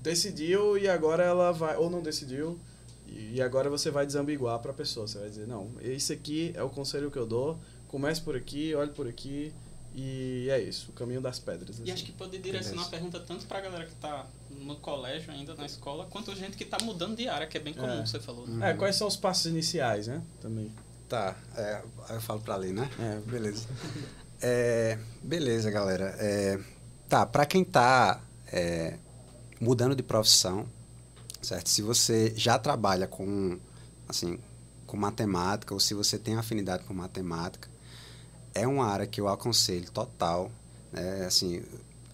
decidiu e agora ela vai, ou não decidiu, e e agora você vai desambiguar para a pessoa. Você vai dizer, não, esse aqui é o conselho que eu dou, comece por aqui, olhe por aqui, e é isso, o caminho das pedras. E assim. acho que pode direcionar a pergunta tanto pra galera que tá no colégio ainda, na escola, quanto gente que tá mudando de área, que é bem comum, É. você falou. né? É, quais são os passos iniciais, né? Também. Tá, é, eu falo pra ler, né? É. Beleza. É, beleza, galera. É, tá, pra quem tá é, mudando de profissão, certo? Se você já trabalha com, assim, com matemática, ou se você tem afinidade com matemática, é uma área que eu aconselho total, né? Assim,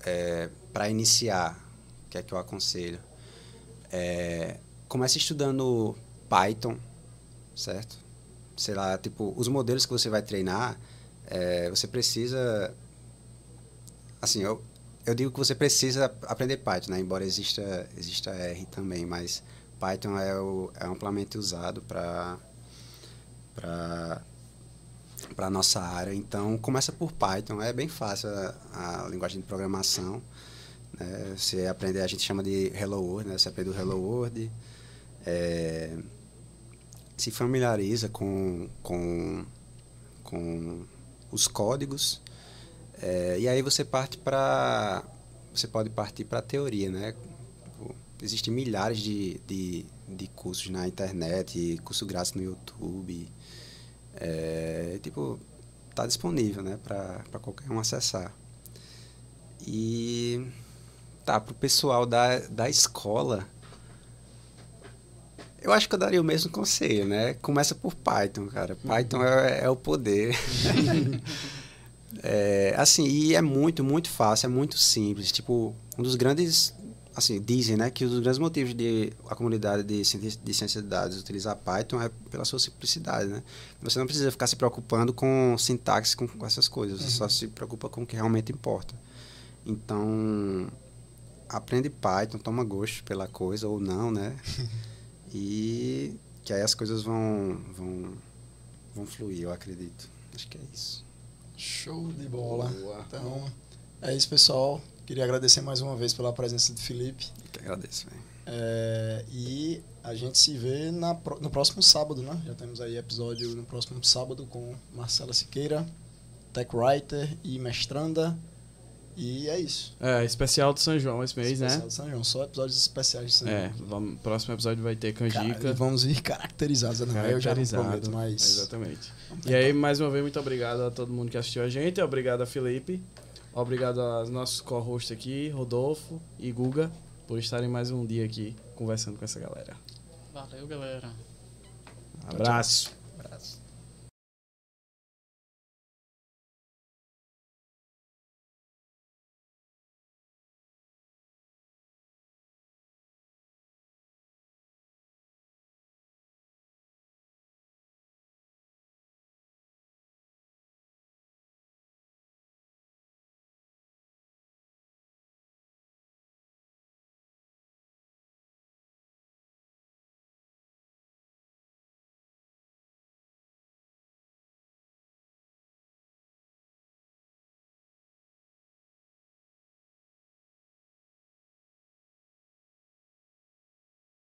é, para iniciar, que é que eu aconselho? É, comece estudando Python, certo? sei lá, tipo, os modelos que você vai treinar, é, você precisa, assim, eu, eu digo que você precisa aprender Python, né? Embora exista, exista R também, mas Python é, o, é amplamente usado para para para nossa área. Então, começa por Python, é bem fácil a, a linguagem de programação. Né? Você aprende, a gente chama de Hello World, né? Você aprende o Hello World. É, se familiariza com, com, com os códigos é, e aí você parte para você pode partir para a teoria né existem milhares de, de, de cursos na internet curso grátis no YouTube é, tipo tá disponível né para qualquer um acessar e tá pro pessoal da, da escola eu acho que eu daria o mesmo conselho, né? Começa por Python, cara. Python é, é o poder. é, assim, e é muito, muito fácil, é muito simples. Tipo, um dos grandes, assim, dizem, né, que um dos grandes motivos de a comunidade de, de ciência de dados utilizar Python é pela sua simplicidade, né? Você não precisa ficar se preocupando com sintaxe, com, com essas coisas. Você só se preocupa com o que realmente importa. Então, aprende Python, toma gosto pela coisa ou não, né? E que aí as coisas vão, vão, vão fluir, eu acredito. Acho que é isso. Show de bola. Boa. Então, é isso, pessoal. Queria agradecer mais uma vez pela presença do Felipe. Eu que agradeço, velho. É, e a gente se vê na, no próximo sábado, né? Já temos aí episódio no próximo sábado com Marcela Siqueira, Tech Writer e mestranda. E é isso. É, especial do São João esse mês, Especial né? de São João, só episódios especiais de São É, João. vamos, próximo episódio vai ter Cara, canjica. e vamos ir caracterizados, não. Eu já não prometo, mas. Exatamente. E aí, mais uma vez, muito obrigado a todo mundo que assistiu a gente. Obrigado a Felipe. Obrigado aos nossos co-hosts aqui, Rodolfo e Guga, por estarem mais um dia aqui conversando com essa galera. Valeu, galera. Abraço.